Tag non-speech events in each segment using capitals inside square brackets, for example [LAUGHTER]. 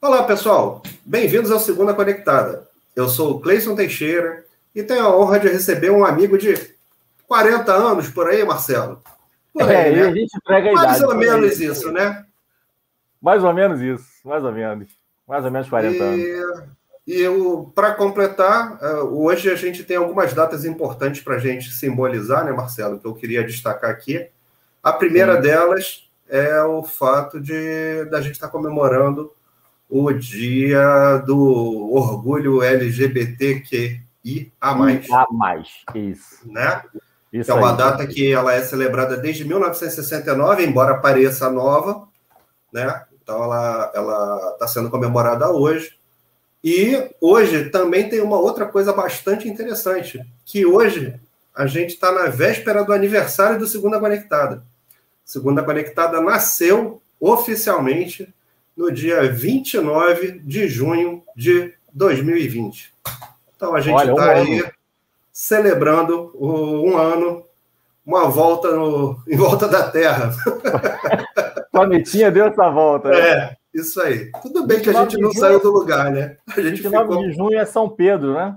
Olá, pessoal. Bem-vindos ao Segunda Conectada. Eu sou o Cleison Teixeira e tenho a honra de receber um amigo de 40 anos por aí, Marcelo. Por aí, é, né? a gente entrega a Mais idade. ou menos isso, né? Mais ou menos isso, mais ou menos. Mais ou menos 40 e... anos. E para completar, é, hoje a gente tem algumas datas importantes para a gente simbolizar, né, Marcelo? Que eu queria destacar aqui. A primeira Sim. delas é o fato de da gente estar tá comemorando o dia do orgulho LGBTQIA+. A mais, isso. Né? Isso é uma aí. data que ela é celebrada desde 1969, embora pareça nova, né? Então ela ela está sendo comemorada hoje. E hoje também tem uma outra coisa bastante interessante, que hoje a gente está na véspera do aniversário do Segunda Conectada. Segunda Conectada nasceu oficialmente no dia 29 de junho de 2020. Então a gente está aí ano. celebrando um ano, uma volta no, [LAUGHS] em volta da Terra. [LAUGHS] Planetinha deu essa volta. Né? É, isso aí. Tudo bem que a gente não saiu do lugar, né? A gente 29 ficou... de junho é São Pedro, né?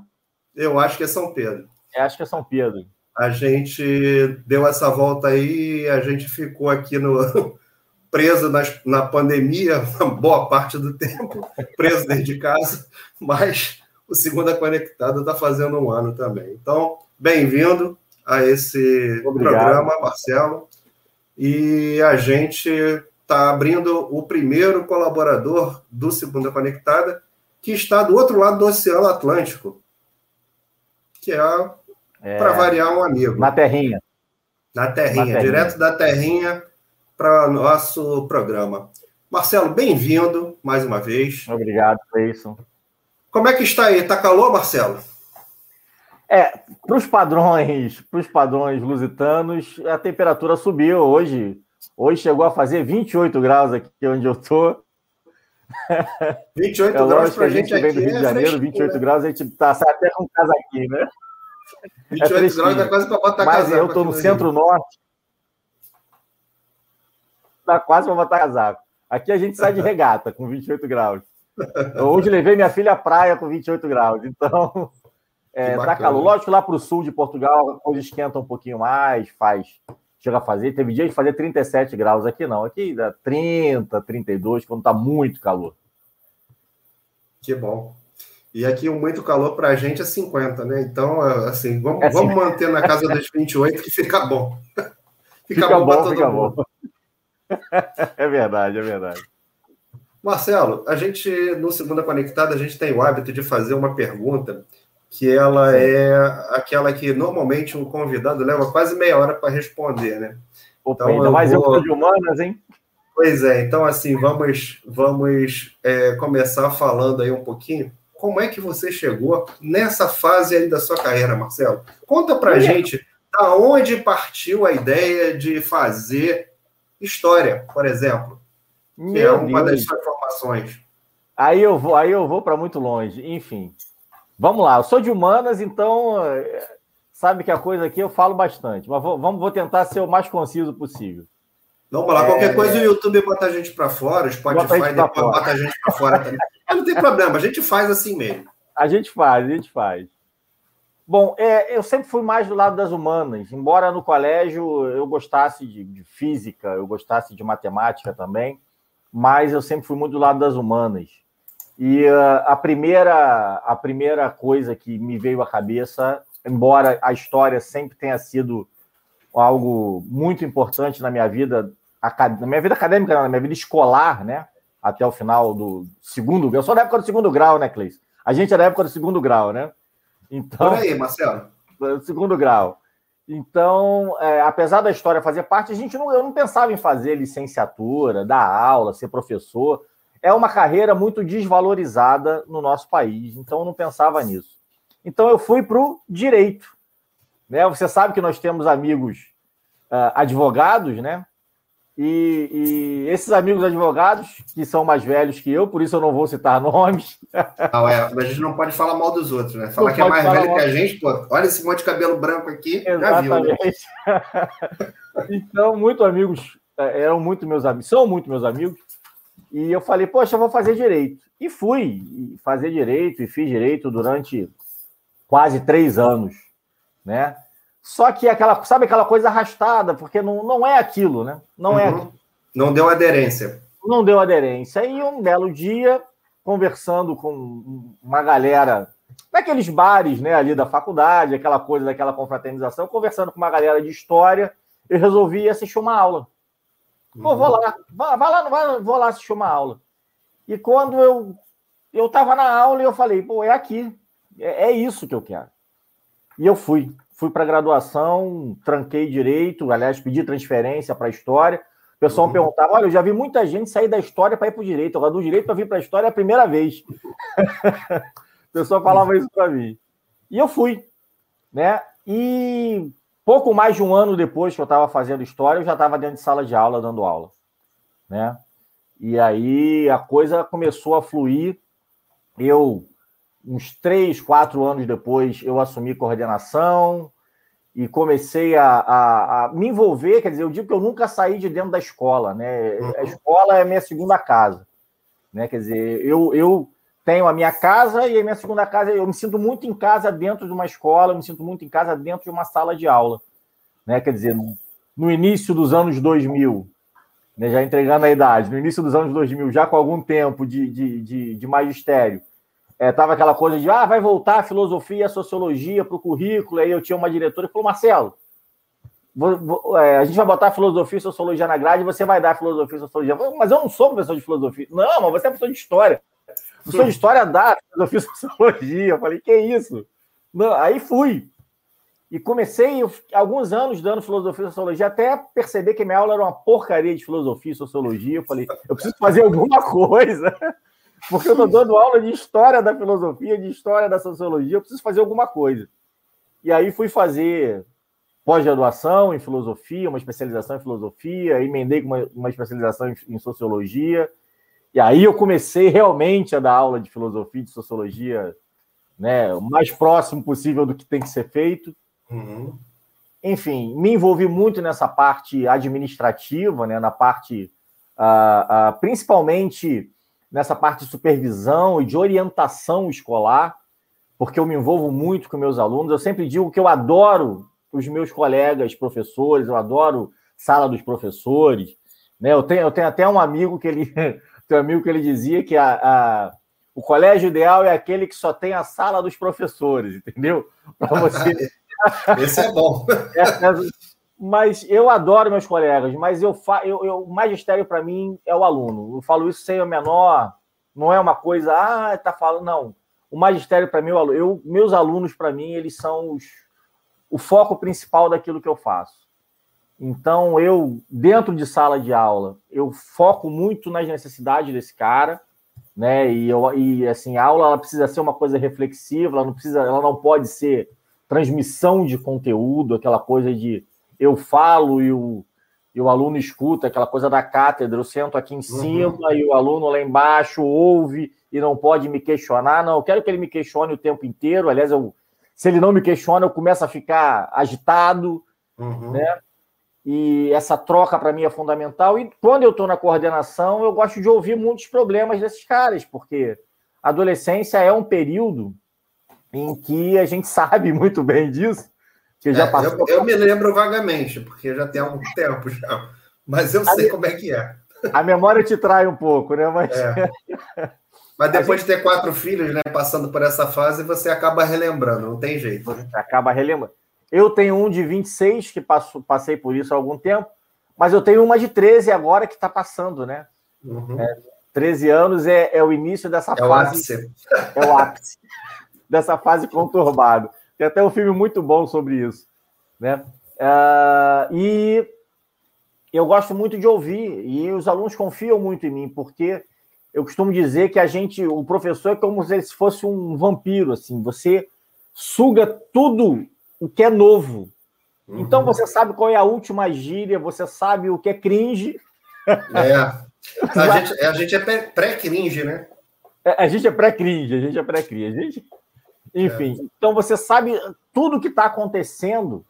Eu acho que é São Pedro. Eu acho que é São Pedro. A gente deu essa volta aí, a gente ficou aqui no, preso nas, na pandemia, boa parte do tempo, preso dentro de casa, mas o Segunda Conectada está fazendo um ano também. Então, bem-vindo a esse Obrigado. programa, Marcelo. E a gente está abrindo o primeiro colaborador do Segunda Conectada, que está do outro lado do Oceano Atlântico, que é, é para variar um amigo. Na Terrinha. Na Terrinha, Na terrinha. direto da Terrinha para nosso programa. Marcelo, bem-vindo mais uma vez. Obrigado, Cleison. Como é que está aí? Está calor, Marcelo? É, para os padrões, para os padrões lusitanos, a temperatura subiu hoje. Hoje chegou a fazer 28 graus aqui onde eu estou. [LAUGHS] 28 é graus para a gente, gente vem do Rio de é Janeiro, 28 né? graus, a gente está até com casa aqui, né? 28 é graus é quase para botar Mas eu estou no centro-norte, tá quase para botar casaco. Aqui a gente sai de regata com 28 graus. Hoje levei minha filha à praia com 28 graus. Então, [LAUGHS] é, tá calor. Lógico, lá para o sul de Portugal a coisa esquenta um pouquinho mais, faz. Chega a fazer. Teve dia de fazer 37 graus. Aqui não. Aqui dá 30, 32, quando tá muito calor. Que bom. E aqui o muito calor para a gente é 50, né? Então, assim, vamos, é vamos manter na casa dos 28 que fica bom. [LAUGHS] fica, fica bom, bom para todo mundo. Bom. [LAUGHS] é verdade, é verdade. Marcelo, a gente, no Segunda Conectada, a gente tem o hábito de fazer uma pergunta que ela é aquela que normalmente o convidado leva quase meia hora para responder, né? Opa, então, ainda eu mais vou... eu de humanas, hein? Pois é, então assim, vamos, vamos é, começar falando aí um pouquinho. Como é que você chegou nessa fase aí da sua carreira, Marcelo? Conta pra é. gente da onde partiu a ideia de fazer história, por exemplo, Meu que é uma Deus. das suas formações. Aí eu vou, aí eu vou para muito longe. Enfim, vamos lá. Eu sou de humanas, então eh, sabe que a coisa aqui eu falo bastante, mas vou, vamos, vou tentar ser o mais conciso possível. Vamos lá, qualquer é... coisa o YouTube bota a gente para fora, o Spotify fora. bota a gente para fora também. não tem problema, a gente faz assim mesmo. A gente faz, a gente faz. Bom, é, eu sempre fui mais do lado das humanas, embora no colégio eu gostasse de, de, física, eu gostasse de matemática também, mas eu sempre fui muito do lado das humanas. E uh, a, primeira, a primeira coisa que me veio à cabeça, embora a história sempre tenha sido algo muito importante na minha vida, na minha vida acadêmica, na minha vida escolar, né? Até o final do segundo grau. Eu sou da época do segundo grau, né, Cleis? A gente é da época do segundo grau, né? Então, Por aí, Marcelo. Segundo grau. Então, é, apesar da história fazer parte, a gente não, eu não pensava em fazer licenciatura, dar aula, ser professor. É uma carreira muito desvalorizada no nosso país, então eu não pensava nisso. Então eu fui para o direito. Né? Você sabe que nós temos amigos uh, advogados, né? E, e, esses amigos advogados, que são mais velhos que eu, por isso eu não vou citar [LAUGHS] nomes. Não, é, a gente não pode falar mal dos outros, né? Falar não que é mais velho mal... que a gente, pô, olha esse monte de cabelo branco aqui, Exatamente. Já viu, né? [LAUGHS] então, muito amigos, é, eram muito meus amigos, são muito meus amigos. E eu falei, poxa, eu vou fazer direito. E fui fazer direito, e fiz direito durante quase três anos, né? Só que aquela, sabe aquela coisa arrastada, porque não, não é aquilo, né? Não é uhum. é aquilo. Não deu aderência. Não deu aderência. E um belo dia, conversando com uma galera naqueles bares, né, ali da faculdade, aquela coisa daquela confraternização, conversando com uma galera de história, eu resolvi assistir uma aula. Pô, vou lá, vai, vai lá, vai, vou lá assistir uma aula. E quando eu eu estava na aula e eu falei, pô, é aqui, é, é isso que eu quero. E eu fui, fui para graduação, tranquei direito, aliás, pedi transferência para história. O pessoal uhum. me perguntava: olha, eu já vi muita gente sair da história para ir para o direito, agora do direito para vir para a história é a primeira vez. [LAUGHS] o pessoal falava isso para mim. E eu fui, né? E pouco mais de um ano depois que eu estava fazendo história, eu já estava dentro de sala de aula, dando aula, né? E aí a coisa começou a fluir. Eu, uns três, quatro anos depois, eu assumi coordenação e comecei a, a, a, me envolver. Quer dizer, eu digo que eu nunca saí de dentro da escola, né? A uhum. escola é minha segunda casa, né? Quer dizer, eu, eu tenho a minha casa e a minha segunda casa. Eu me sinto muito em casa dentro de uma escola, eu me sinto muito em casa dentro de uma sala de aula, né? Quer dizer, no início dos anos 2000, né, já entregando a idade, no início dos anos 2000, já com algum tempo de, de, de, de magistério, é, aquela coisa de, ah, vai voltar a filosofia a sociologia para o currículo, aí eu tinha uma diretora que falou, Marcelo, vou, vou, é, a gente vai botar filosofia e sociologia na grade, você vai dar filosofia e sociologia. Mas eu não sou professor de filosofia. Não, mas você é professor de história. Professor de história dá filosofia e sociologia. Eu falei, que isso? Não, aí fui. E comecei alguns anos dando filosofia e sociologia, até perceber que minha aula era uma porcaria de filosofia e sociologia. Eu falei, eu preciso fazer alguma coisa, porque eu estou dando aula de história da filosofia, de história da sociologia, eu preciso fazer alguma coisa. E aí fui fazer pós-graduação em filosofia, uma especialização em filosofia, emendei com uma, uma especialização em, em, sociologia. E aí eu comecei realmente a dar aula de filosofia e de sociologia, né, o mais próximo possível do que tem que ser feito. Uhum. Enfim, me envolvi muito nessa parte administrativa, né, na parte, uh, uh, principalmente nessa parte de supervisão e de orientação escolar, porque eu me envolvo muito com meus alunos. Eu sempre digo que eu adoro os meus colegas professores, eu adoro sala dos professores. Né? Eu, tenho, eu tenho até um amigo que ele, [LAUGHS] tem um amigo que ele dizia que a, a o colégio ideal é aquele que só tem a sala dos professores, entendeu? Para você [LAUGHS] Esse é bom. É, é, mas eu adoro meus colegas, mas eu, fa... eu, eu o magistério para mim é o aluno. Eu falo isso sem o menor, não é uma coisa, ah, tá falando, não. O magistério para mim, é eu, meus alunos para mim, eles são os, o foco principal daquilo que eu faço. Então, eu, dentro de sala de aula, eu foco muito nas necessidades desse cara, né? E, eu, e assim, a aula ela precisa ser uma coisa reflexiva, ela não precisa, ela não pode ser transmissão de conteúdo, aquela coisa de eu falo e o, e o aluno escuta, aquela coisa da cátedra, eu sento aqui em uhum. cima e o aluno lá embaixo ouve e não pode me questionar. Não, eu quero que ele me questione o tempo inteiro. Aliás, eu, se ele não me questiona, eu começo a ficar agitado, uhum. né? E essa troca para mim é fundamental. E quando eu estou na coordenação, eu gosto de ouvir muitos problemas desses caras, porque a adolescência é um período em que a gente [LAUGHS] sabe muito bem disso, que já é, passou. Eu, eu, me lembro vagamente, porque já tem algum tempo já, mas eu a sei como é que é. A memória te trai um pouco, né? Mas, é. [LAUGHS] mas depois gente... de ter quatro filhos, né, passando por essa fase, você acaba relembrando, não tem jeito. Né? Acaba relembrando. Eu tenho um de 26, que passo, passei por isso há algum tempo, mas eu tenho uma de 13 agora que está passando, né? Uhum. É, 13 anos é, é o início dessa é fase. O ápice. É o ápice [LAUGHS] dessa fase conturbada. Tem até um filme muito bom sobre isso. Né? Uh, e eu gosto muito de ouvir, e os alunos confiam muito em mim, porque eu costumo dizer que a gente, o professor é como se ele fosse um vampiro, assim, você suga tudo o que é novo. Uhum. Então você sabe qual é a última gíria, você sabe o que é cringe. É. [LAUGHS] A gente, a gente é pré-cringe, né? É, a gente é pré-cringe, a gente é pré-cringe. A gente enfim, é. então você sabe tudo que está acontecendo,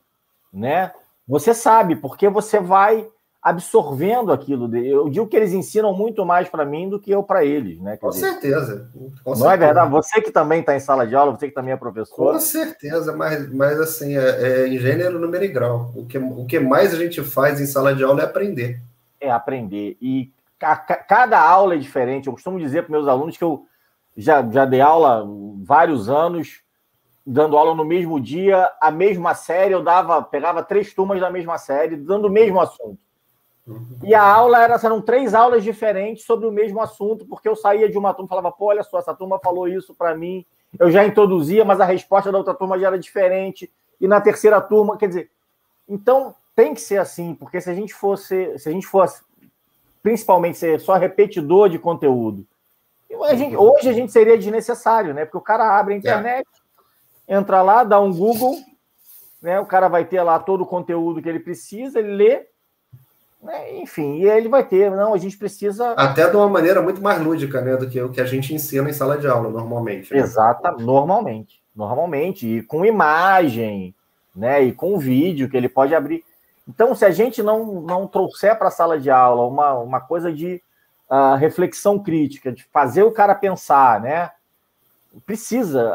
né? Você sabe, porque você vai absorvendo aquilo. Eu digo que eles ensinam muito mais para mim do que eu para eles, né? Com, dizer, certeza. Com não certeza. é verdade? Você que também está em sala de aula, você que também é professor. Com certeza, mas, mas assim, é, é em gênero, número e grau. O que, o que mais a gente faz em sala de aula é aprender. É aprender. E a, cada aula é diferente. Eu costumo dizer para meus alunos que eu já, já dei aula vários anos, dando aula no mesmo dia, a mesma série, eu dava, pegava três turmas da mesma série, dando o mesmo assunto. Uhum. E a aula era, eram três aulas diferentes sobre o mesmo assunto, porque eu saía de uma turma e falava, pô, olha só, essa turma falou isso para mim, eu já introduzia, mas a resposta da outra turma já era diferente, e na terceira turma, quer dizer, então tem que ser assim, porque se a gente fosse, se a gente fosse principalmente ser só repetidor de conteúdo, a gente, hoje a gente seria desnecessário, né? Porque o cara abre a internet, é. entra lá, dá um Google, né? O cara vai ter lá todo o conteúdo que ele precisa, ele lê, né? enfim, e aí ele vai ter. Não, a gente precisa. Até de uma maneira muito mais lúdica, né? Do que o que a gente ensina em sala de aula, normalmente. Né? Exata, normalmente. Normalmente. E com imagem, né? E com vídeo que ele pode abrir. Então, se a gente não, não trouxer para a sala de aula uma, uma coisa de uh, reflexão crítica, de fazer o cara pensar, né? Precisa,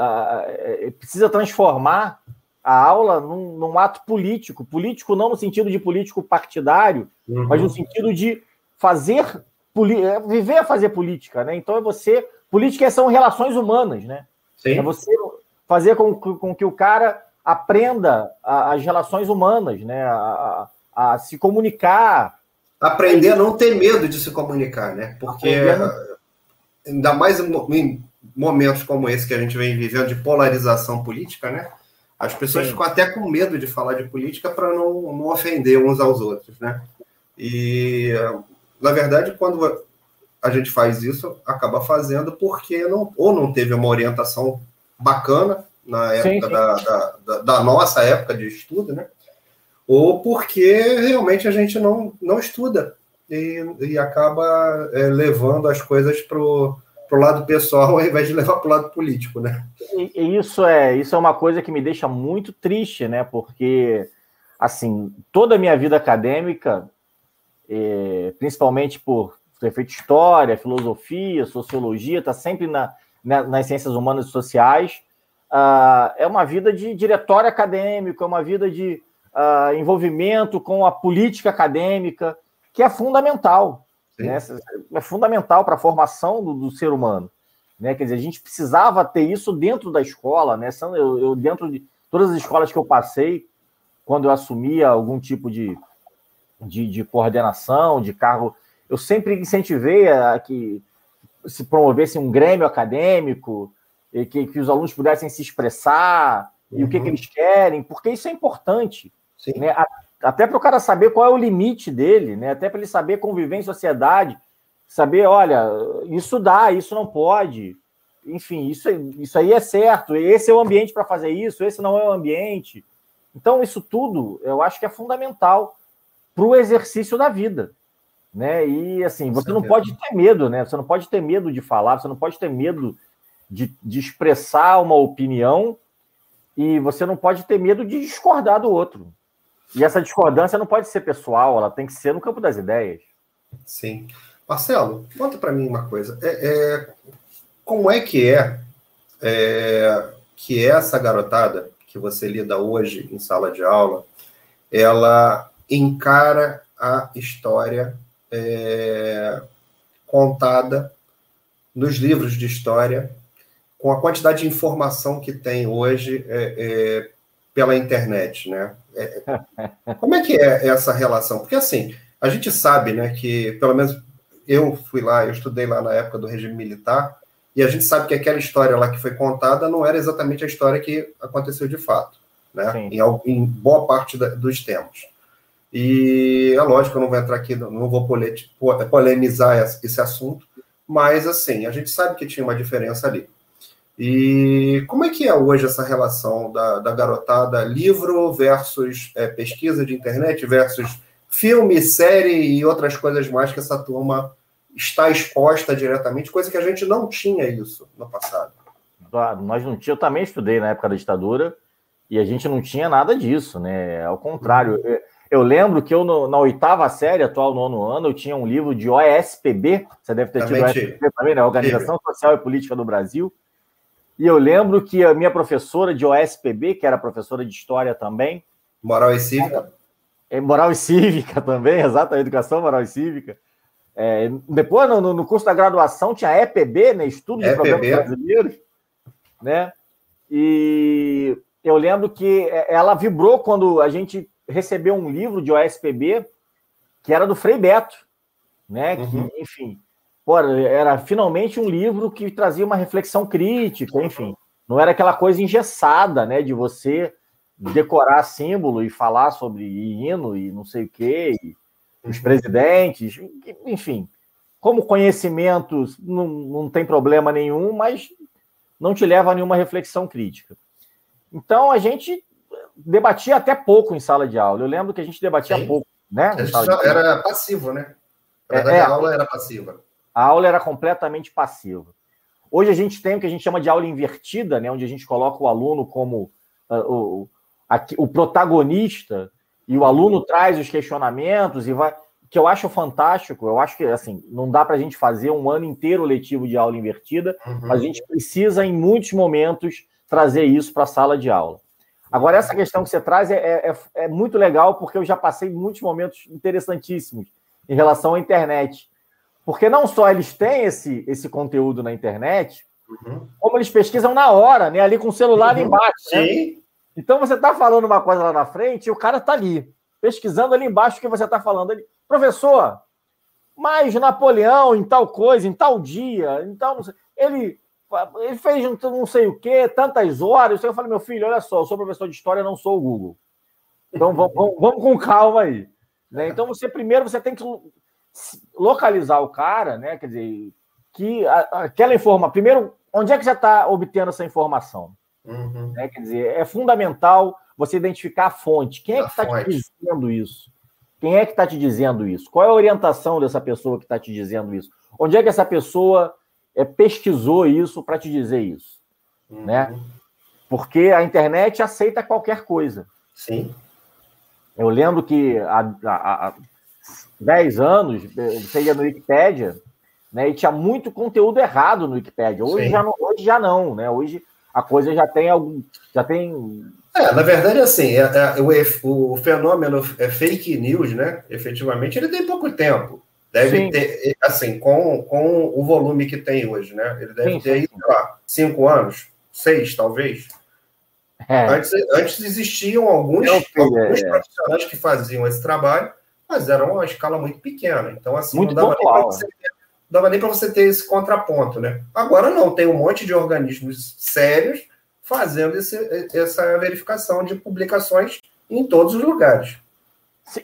precisa transformar a aula num, num, ato político. Político não no sentido de político partidário, uhum. mas no sentido de fazer, é, viver a fazer política, né? Então é você. Política são relações humanas, né? Sim. É você fazer com, com que o cara aprenda as relações humanas, né? A, a, a se comunicar, aprender a não ter medo de se comunicar, né? Porque ainda mais em momentos como esse que a gente vem vivendo de polarização política, né? As pessoas Sim. ficam até com medo de falar de política para não, não ofender uns aos outros, né? E na verdade, quando a gente faz isso, acaba fazendo porque não, ou não teve uma orientação bacana na época sim, sim. Da, da, da, da, nossa época de estudo, né? Ou porque realmente a gente não, não estuda e, e acaba é, levando as coisas para o lado pessoal ao invés de levar para o lado político, né? E, e isso é isso é uma coisa que me deixa muito triste, né? Porque assim toda a minha vida acadêmica, é, principalmente por ter feito história, filosofia, sociologia, está sempre na, na, nas ciências humanas e sociais. Uh, é uma vida de diretório acadêmico, é uma vida de uh, envolvimento com a política acadêmica, que é fundamental. Né? É fundamental para a formação do, do, ser humano. Né? Quer dizer, a gente precisava ter isso dentro da escola. Né? Eu, eu, dentro de todas as escolas que eu passei, quando eu assumia algum tipo de, de, de coordenação, de cargo, eu sempre incentivei a que se promovesse um grêmio acadêmico, e que, que os alunos pudessem se expressar, uhum. e o que, que uhum. eles querem, porque isso é importante. Né? Até para o cara saber qual é o limite dele, né? até para ele saber conviver em sociedade, saber, olha, isso dá, isso não pode. Enfim, isso, isso aí é certo, esse é o ambiente para fazer isso, esse não é o ambiente. Então, isso tudo eu acho que é fundamental para o exercício da vida. Né? E assim, você não pode ter medo, né? Você não pode ter medo de falar, você não pode ter medo de, de expressar uma opinião e você não pode ter medo de discordar do outro. E essa discordância não pode ser pessoal, ela tem que ser no campo das ideias. Sim. Marcelo, conta para mim uma coisa. É, é, como é que é, é que essa garotada que você lida hoje em sala de aula, ela encara a história é, contada nos livros de história, com a quantidade de informação que tem hoje é, é pela internet, né? É, é, como é que é essa relação? Porque assim, a gente sabe, né, que pelo menos eu fui lá, eu estudei lá na época do regime militar, e a gente sabe que aquela história lá que foi contada não era exatamente a história que aconteceu de fato, né? Em, em, boa parte da, dos temas. E é lógico, eu não vou entrar aqui, não vou polemizar esse assunto, mas assim, a gente sabe que tinha uma diferença ali. E como é que é hoje essa relação da, da garotada livro versus é, pesquisa de internet versus filme, série e outras coisas mais que essa turma está exposta diretamente, coisa que a gente não tinha isso no passado. Claro, nós não tinha, eu também estudei na época da ditadura e a gente não tinha nada disso, né? Ao contrário, uhum. Eu lembro que eu, no, na oitava série, atual nono ano, eu tinha um livro de OSPB, você deve ter tido OSPB também, né? Organização Social e Política do Brasil. E eu lembro que a minha professora de OSPB, que era professora de História também... Moral e Cívica. É, moral e Cívica também, exato, Educação Moral e Cívica. É, depois, no, no, curso da graduação, tinha EPB, né? Estudo de EPB. Problemas Brasileiros, né? E eu lembro que é, ela vibrou quando a gente recebeu um livro de OSPB que era do Frei Beto, né? Uhum. Que, enfim, pô, era finalmente um livro que trazia uma reflexão crítica, enfim, não era aquela coisa engessada, né? De você decorar símbolo e falar sobre hino e não sei o quê, os presidentes, enfim. Como conhecimentos não, não tem problema nenhum, mas não te leva a nenhuma reflexão crítica. Então a gente debatia até pouco em sala de aula. Eu lembro que a gente debatia Sim. pouco, né? Era passivo, né? É, é, a aula era passiva. A aula era completamente passiva. Hoje a gente tem o que a gente chama de aula invertida, né? Onde a gente coloca o aluno como uh, o, o protagonista e o aluno traz os questionamentos e vai. Que eu acho fantástico, eu acho que assim, não dá para a gente fazer um ano inteiro letivo de aula invertida, uhum. mas a gente precisa, em muitos momentos, trazer isso para a sala de aula. Agora, essa questão que você traz é, é, é, muito legal, porque eu já passei muitos momentos interessantíssimos em relação à internet. Porque não só eles têm esse, esse conteúdo na internet, uhum. como eles pesquisam na hora, né? Ali com o celular uhum. embaixo. Né? Sim. Então você está falando uma coisa lá na frente e o cara está ali, pesquisando ali embaixo o que você está falando. Ele, professor, mas Napoleão em tal coisa, em tal dia, então ele ele fez não sei o que, tantas horas. Eu falei, meu filho, olha só, eu sou professor de história, não sou o Google. Então vamos, vamos com calma aí. Né? Então você primeiro você tem que localizar o cara, né? Quer dizer, que aquela informação. Primeiro, onde é que já está obtendo essa informação? Uhum. Né? Quer dizer, é fundamental você identificar a fonte. Quem é que está te dizendo isso? Quem é que está te dizendo isso? Qual é a orientação dessa pessoa que está te dizendo isso? Onde é que essa pessoa é, pesquisou isso para te dizer isso, uhum. né? Porque a internet aceita qualquer coisa. Sim. Eu lembro que há, há, há 10 anos você ia no Wikipedia, né? E tinha muito conteúdo errado no Wikipedia. Hoje, já não, hoje já não, né? Hoje a coisa já tem algum. Já tem. É, na verdade, assim, é, é, o, o fenômeno é fake news, né? Efetivamente, ele tem pouco tempo. Deve sim. ter, assim, com, com o volume que tem hoje, né? Ele deve sim, ter, sei lá, cinco anos, seis, talvez. É. Antes, antes existiam alguns, alguns é. profissionais que faziam esse trabalho, mas eram uma escala muito pequena. Então, assim, muito não dava nem para você, dava nem você ter esse contraponto, né? Agora não, tem um monte de organismos sérios fazendo esse, essa verificação de publicações em todos os lugares.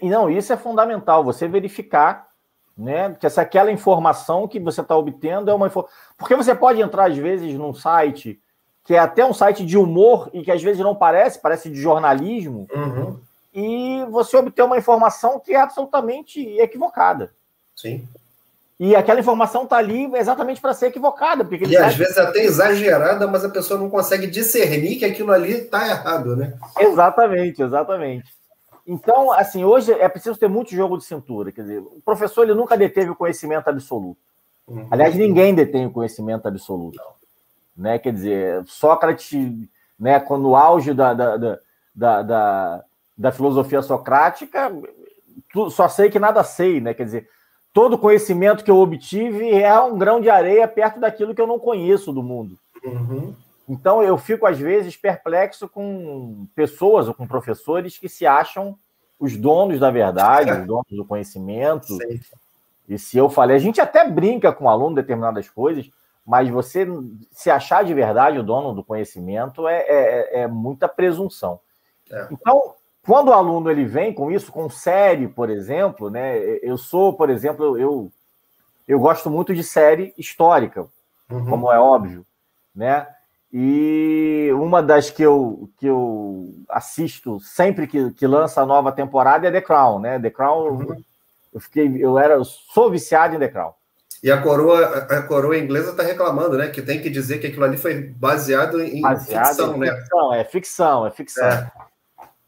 Não, isso é fundamental, você verificar né? Que essa aquela informação que você está obtendo é uma informação. Porque você pode entrar, às vezes, num site que é até um site de humor e que às vezes não parece, parece de jornalismo, uhum. E você obter uma informação que é absolutamente equivocada. Sim. E aquela informação está ali exatamente para ser equivocada. Porque e às vezes até exagerada, mas a pessoa não consegue discernir que aquilo ali está errado, né? Exatamente, exatamente. Então, assim, hoje é preciso ter muito jogo de cintura. Quer dizer, o professor ele nunca deteve o conhecimento absoluto. Uhum. Aliás, ninguém detém o conhecimento absoluto. Né? Quer dizer, Sócrates, né, quando no auge da, da, da, da, da filosofia socrática, só sei que nada sei, né? Quer dizer, todo conhecimento que eu obtive é um grão de areia perto daquilo que eu não conheço do mundo. Uhum. Então eu fico às vezes perplexo com pessoas ou com professores que se acham os donos da verdade, os donos do conhecimento. E se eu falei, a gente até brinca com o aluno determinadas coisas, mas você se achar de verdade o dono do conhecimento é, é, é muita presunção. É. Então, quando o aluno ele vem com isso, com série, por exemplo, né? Eu sou, por exemplo, eu, eu gosto muito de série histórica, uhum. como é óbvio, né? E uma das que eu, que eu assisto sempre que, que lança a nova temporada é The Crown, né? The Crown, uhum. eu fiquei, eu era, eu sou viciado em The Crown. E a coroa, a coroa inglesa está reclamando, né? Que tem que dizer que aquilo ali foi baseado em baseado ficção, em né? Ficção, é ficção, é ficção. É.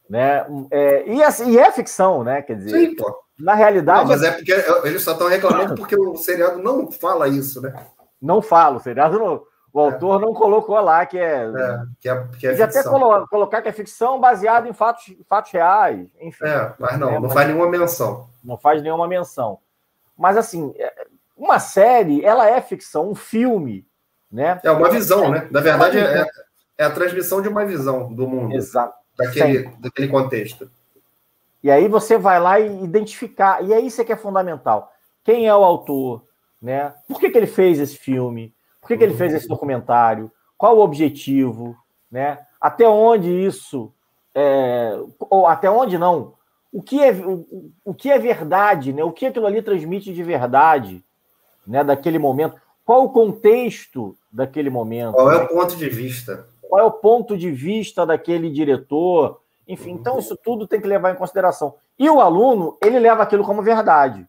Né? É, e, assim, e é ficção, né? Quer dizer, Sim, pô. na realidade. Não, mas é porque eles só estão reclamando porque o seriado não fala isso, né? Não fala, o seriado não. O é. autor é. não colocou lá que é. é que é, que é até colo colocar que é ficção baseada em fatos, fatos reais. Enfim. É, mas não, né? não mas faz nenhuma menção. Não faz nenhuma menção. Mas, assim, é, uma série, ela é ficção, um filme. Né? É uma visão, né? Na verdade, é, é a transmissão de uma visão do mundo. Exato. Daquele, daquele contexto. E aí você vai lá e identificar. E é isso que é fundamental. Quem é o autor? Né? Por que, que ele fez esse filme? Por que, que ele fez esse documentário? Qual o objetivo? Né? Até onde isso. É, ou até onde não? O que é, o, o que é verdade? Né? O que aquilo ali transmite de verdade né, daquele momento? Qual o contexto daquele momento? Qual é o ponto de vista? Qual é o ponto de vista daquele diretor? Enfim, então isso tudo tem que levar em consideração. E o aluno, ele leva aquilo como verdade.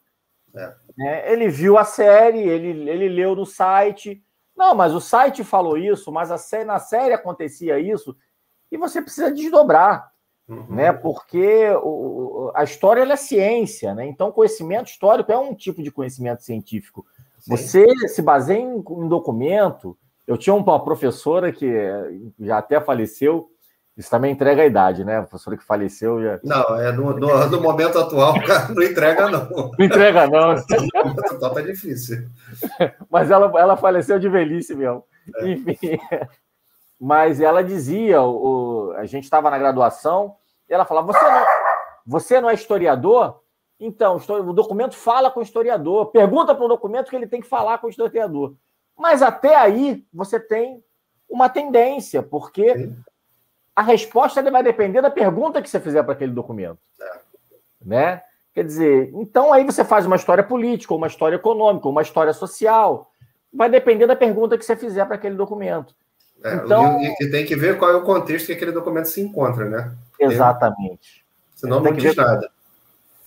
É. Né? Ele viu a série, ele, ele leu no site, não, mas o site falou isso, mas a na série acontecia isso, e você precisa desdobrar, uhum. né? Porque o, a história é ciência, né? Então, conhecimento histórico é um tipo de conhecimento científico. Sim. Você se baseia em, em documento. Eu tinha uma professora que já até faleceu, isso também entrega a idade, né? A professora que faleceu já. Não, é no, no, no momento atual, [LAUGHS] não entrega, não. Não entrega, não. No momento atual tá difícil. [LAUGHS] Mas ela, ela faleceu de velhice mesmo. É. Enfim. Mas ela dizia: o, a gente estava na graduação, e ela falava: você não, você não é historiador? Então, o documento fala com o historiador. Pergunta para o documento que ele tem que falar com o historiador. Mas até aí você tem uma tendência, porque a resposta vai depender da pergunta que você fizer para aquele documento. É. Né? Quer dizer, então aí você faz uma história política, uma história econômica, uma história social. Vai depender da pergunta que você fizer para aquele documento. É, então, e, e, tem que ver qual é o contexto que aquele documento se encontra, né? Exatamente. Senão não diz nada.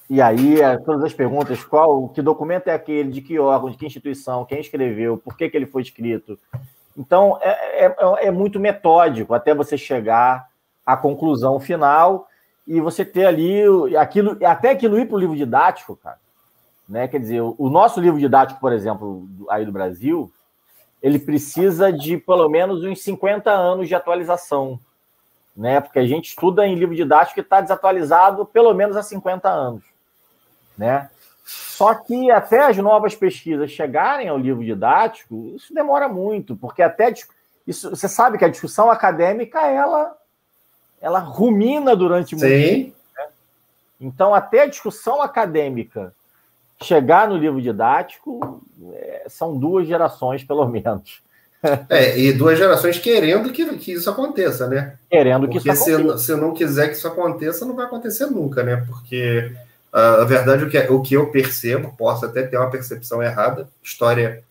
E aí, é, todas as perguntas, qual, que documento é aquele, de que órgão, de que instituição, quem escreveu, por que, que ele foi escrito, então, é, é, é, muito metódico até você chegar à conclusão final e você ter ali aquilo, até aquilo ir para o livro didático, cara. Né? Quer dizer, o nosso livro didático, por exemplo, aí do Brasil, ele precisa de pelo menos uns 50 anos de atualização, né? Porque a gente estuda em livro didático que está desatualizado pelo menos há 50 anos, né? Só que até as novas pesquisas chegarem ao livro didático, isso demora muito, porque até isso, você sabe que a discussão acadêmica ela ela rumina durante muito Sim. tempo. Né? Então, até a discussão acadêmica chegar no livro didático, é, são duas gerações, pelo menos. [LAUGHS] É, e duas gerações querendo que, que isso aconteça, né? Querendo que Porque isso aconteça. Porque se, se não quiser que isso aconteça, não vai acontecer nunca, né? Porque a verdade, o que, é, o que eu percebo, posso até ter uma percepção errada, história,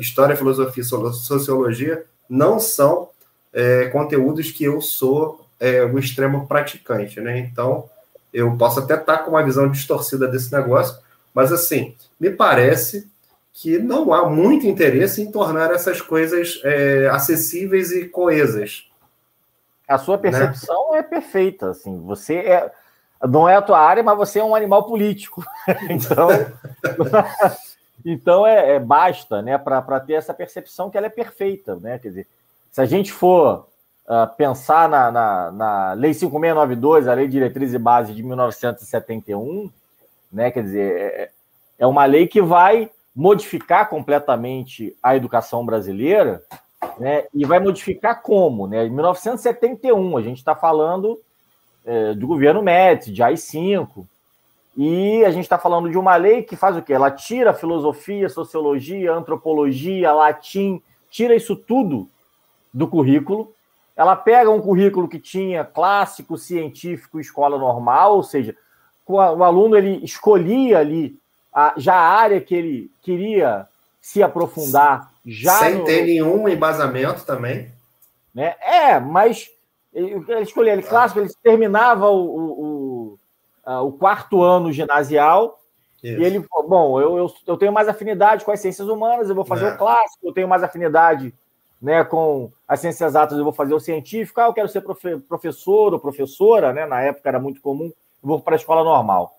história filosofia sociologia não são é, conteúdos que eu sou é, um extremo praticante, né? Então, eu posso até estar com uma visão distorcida desse negócio, mas assim, me parece que não há muito interesse em tornar essas coisas é, acessíveis e coesas. A sua né? percepção né? é perfeita, assim, você é não é a tua área, mas você é um animal político. [LAUGHS] então, [LAUGHS] então é, é, basta, né, para ter essa percepção que ela é perfeita, né? Quer dizer, se a gente for uh, pensar na, na, na, Lei 5692, a Lei de Diretriz e Base de 1971, né? Quer dizer, é, é uma lei que vai modificar completamente a educação brasileira, né? E vai modificar como, né? Em 1971, a gente está falando é, do governo Médici, de AI-5. E a gente está falando de uma lei que faz o quê? Ela tira filosofia, sociologia, antropologia, latim, tira isso tudo do currículo. Ela pega um currículo que tinha clássico, científico, escola normal, ou seja, o aluno ele escolhia ali a, já a área que ele queria se aprofundar. Já Sem no... ter nenhum embasamento também. Né? É, mas ele, escolhia ele clássico, ele terminava o, o, o, o quarto ano ginasial. Isso. E ele, bom, eu, eu, eu, tenho mais afinidade com as ciências humanas, eu vou fazer é. o clássico, eu tenho mais afinidade né, com as ciências exatas eu vou fazer o científico, ah, eu quero ser profe professor ou professora, né, na época era muito comum, eu vou para a escola normal.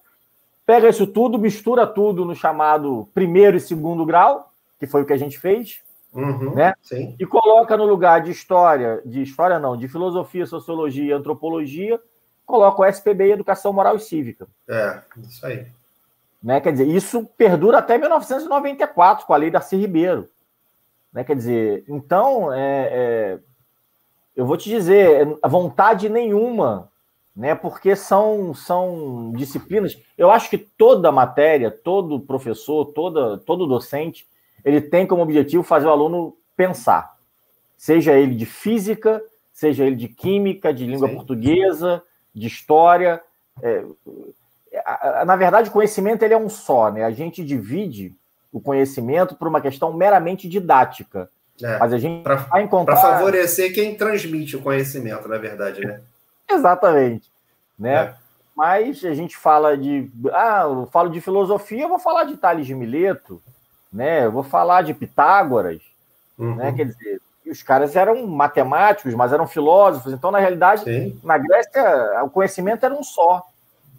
Pega isso tudo, mistura tudo no chamado primeiro e segundo grau, que foi o que a gente fez, uhum, né? Sim. E coloca no lugar de história, de história não, de filosofia, sociologia e antropologia, coloca o SPB Educação Moral e Cívica. É, isso aí. Né? Quer dizer, isso perdura até 1994, com a lei Darcy Ribeiro. Né? Quer dizer, então, é, é, eu vou te dizer, a vontade nenhuma, né? porque são, são disciplinas. Eu acho que toda matéria, todo professor, toda, todo docente, ele tem como objetivo fazer o aluno pensar. Seja ele de física, seja ele de química, de língua Sim. portuguesa, de história. É, na verdade, o conhecimento ele é um só, né? A gente divide o conhecimento por uma questão meramente didática. É, mas a gente pra, vai encontrar. Para favorecer quem transmite o conhecimento, na verdade, né? Exatamente. Né? É. Mas a gente fala de. Ah, eu falo de filosofia, eu vou falar de Tales de Mileto, né? Eu vou falar de Pitágoras, uhum. né? Quer dizer, os caras eram matemáticos, mas eram filósofos. Então, na realidade, Sim. na Grécia, o conhecimento era um só,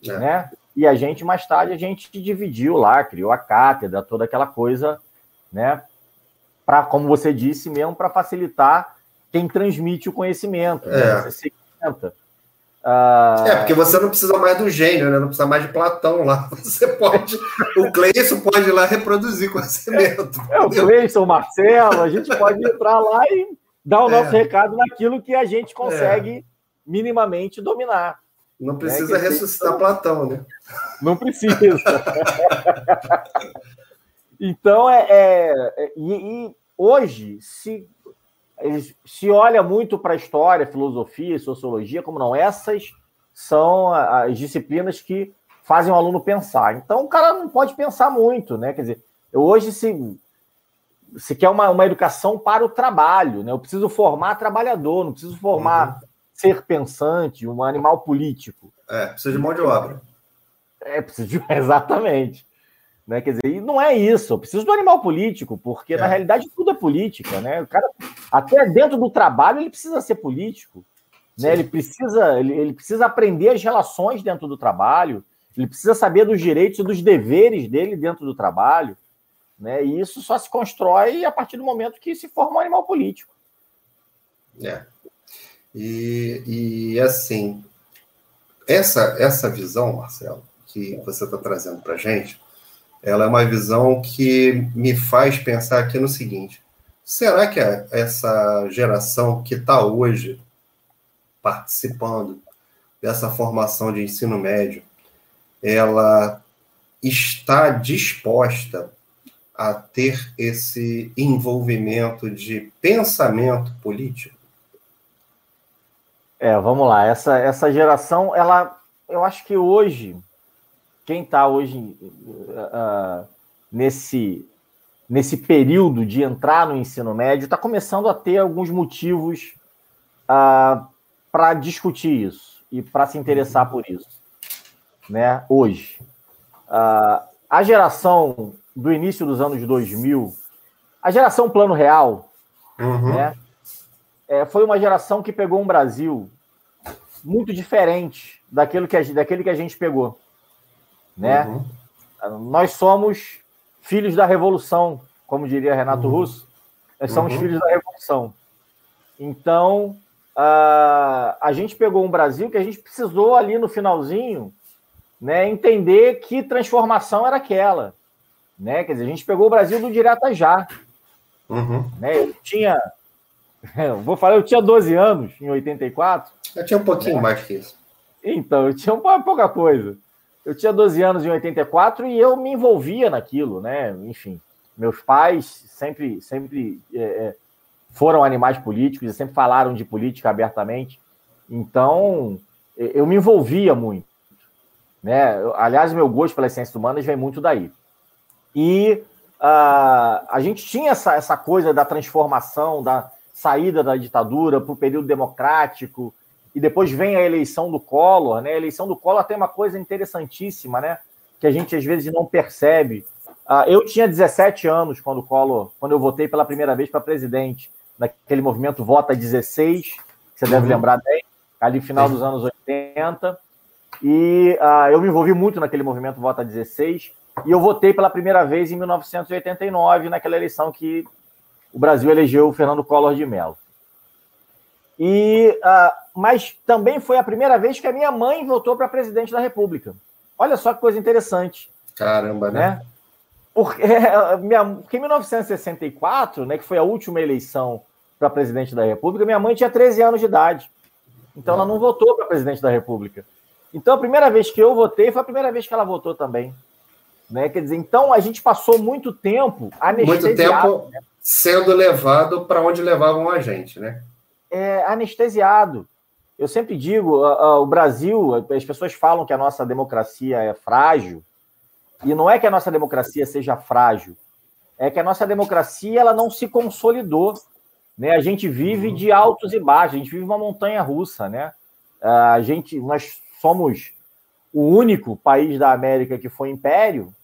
é. né? E a gente, mais tarde, a gente dividiu lá, criou a cátedra, toda aquela coisa, né? Para, como você disse mesmo, para facilitar quem transmite o conhecimento. Né? É. Né? Você Uh... É, porque você não precisa mais do gênio, né? Não precisa mais de Platão lá. [LAUGHS] Você pode. o Cleison pode ir lá reproduzir conhecimento. É, o Cleison, o Marcelo, a gente pode entrar lá e dar o nosso é. recado naquilo que a gente consegue é. minimamente dominar. Não precisa né? ressuscitar tem... Platão, né? Não precisa. [LAUGHS] então, é, é, é e, e, hoje se, se olha muito para a história, filosofia, sociologia, como não, essas são as disciplinas que fazem o aluno pensar. Então, o cara não pode pensar muito, né? Quer dizer, hoje se se quer uma, uma educação para o trabalho, né? Eu preciso formar trabalhador, não preciso formar uhum ser pensante, um animal político. É, precisa de mão de obra. É, precisa de. [LAUGHS] Exatamente. Né? Quer dizer, e não é isso, eu preciso do animal político, porque é. na realidade tudo é política, né? O cara, até dentro do trabalho, ele precisa ser político. Né? Ele, precisa, ele, ele precisa aprender as relações dentro do trabalho, ele precisa saber dos direitos e dos deveres dele dentro do trabalho. Né? E isso só se constrói a partir do momento que se forma um animal político. É. E, e assim, essa, essa visão, Marcelo, que você está trazendo para a gente, ela é uma visão que me faz pensar aqui no seguinte: será que essa geração que está hoje participando dessa formação de ensino médio, ela está disposta a ter esse envolvimento de pensamento político? É, vamos lá. Essa, essa geração, ela, eu acho que hoje, quem está hoje uh, nesse, nesse período de entrar no ensino médio está começando a ter alguns motivos uh, ah, para discutir isso e para se interessar por isso, né? Hoje, uh, a geração do início dos anos 2000, a geração Plano Real, uhum. né? É, foi uma geração que pegou um Brasil muito diferente daquilo que a, daquele que a gente pegou. Né? Uhum. Nós somos filhos da revolução, como diria Renato uhum. Russo. Nós somos uhum. filhos da revolução. Então, uh, a gente pegou um Brasil que a gente precisou ali no finalzinho né, entender que transformação era aquela. Né? Quer dizer, a gente pegou o Brasil do direto a já. Uhum. Né? Eu tinha. [LAUGHS] Vou falar, eu tinha 12 anos em 84. Eu tinha um pouquinho é. mais que isso. Então, eu tinha pouca coisa. Eu tinha 12 anos em 84 e eu me envolvia naquilo, né? Enfim, meus pais sempre, sempre é, é foram animais políticos e sempre falaram de política abertamente. Então, eu me envolvia muito. Né? Aliás, meu gosto pelas ciências humanas vem muito daí. E uh, a gente tinha essa, essa coisa da transformação, da saída da ditadura para o período democrático, e depois vem a eleição do Collor, né? A eleição do Collor tem uma coisa interessantíssima, né? Que a gente às vezes não percebe. Uh, eu tinha 17 anos quando o Collor, quando eu votei pela primeira vez para presidente. naquele movimento Vota 16, você deve uhum. lembrar bem, ali final dos anos 80. E uh, eu me envolvi muito naquele movimento Vota 16 e eu votei pela primeira vez em 1989, naquela eleição que o Brasil elegeu o Fernando Collor de Mello. E, uh, mas também foi a primeira vez que a minha mãe votou para presidente da República. Olha só que coisa interessante. Caramba, né? né? Porque, [LAUGHS] minha, porque em 1964, né, que foi a última eleição para presidente da República, minha mãe tinha 13 anos de idade. Então ela não votou para presidente da República. Então a primeira vez que eu votei foi a primeira vez que ela votou também. Né? Quer dizer, então a gente passou muito tempo anestesiado. Muito tempo né? sendo levado para onde levavam a gente, né? É, anestesiado. Eu sempre digo, o Brasil, as pessoas falam que a nossa democracia é frágil, e não é que a nossa democracia seja frágil, é que a nossa democracia ela não se consolidou. Né? A gente vive de altos e baixos, a gente vive uma montanha russa. Né? A gente, nós somos o único país da América que foi império.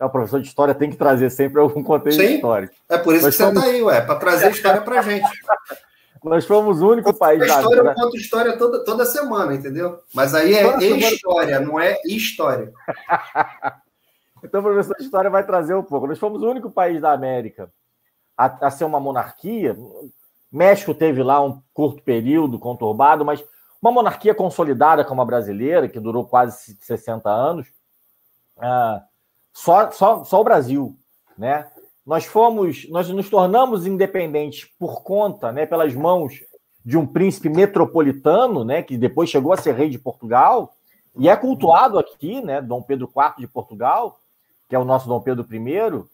É, o professor de história tem que trazer sempre algum contexto Sim, histórico. É por isso nós que somos... você está aí, ué, para trazer história para gente. [LAUGHS] Nós fomos o único país da história. Eu conto história toda, toda semana, entendeu? Mas aí é história, não é história. [LAUGHS] então, o professor de história vai trazer um pouco. Nós fomos o único país da América a, a ser uma monarquia. México teve lá um curto período conturbado, mas uma monarquia consolidada como a brasileira, que durou quase 60 anos, uh, só, só, só o Brasil, né? Nós fomos, nós nos tornamos independentes por conta, né, pelas mãos de um príncipe metropolitano, né, que depois chegou a ser rei de Portugal e é cultuado aqui, né, Dom Pedro IV de Portugal, que é o nosso Dom Pedro I. Uh,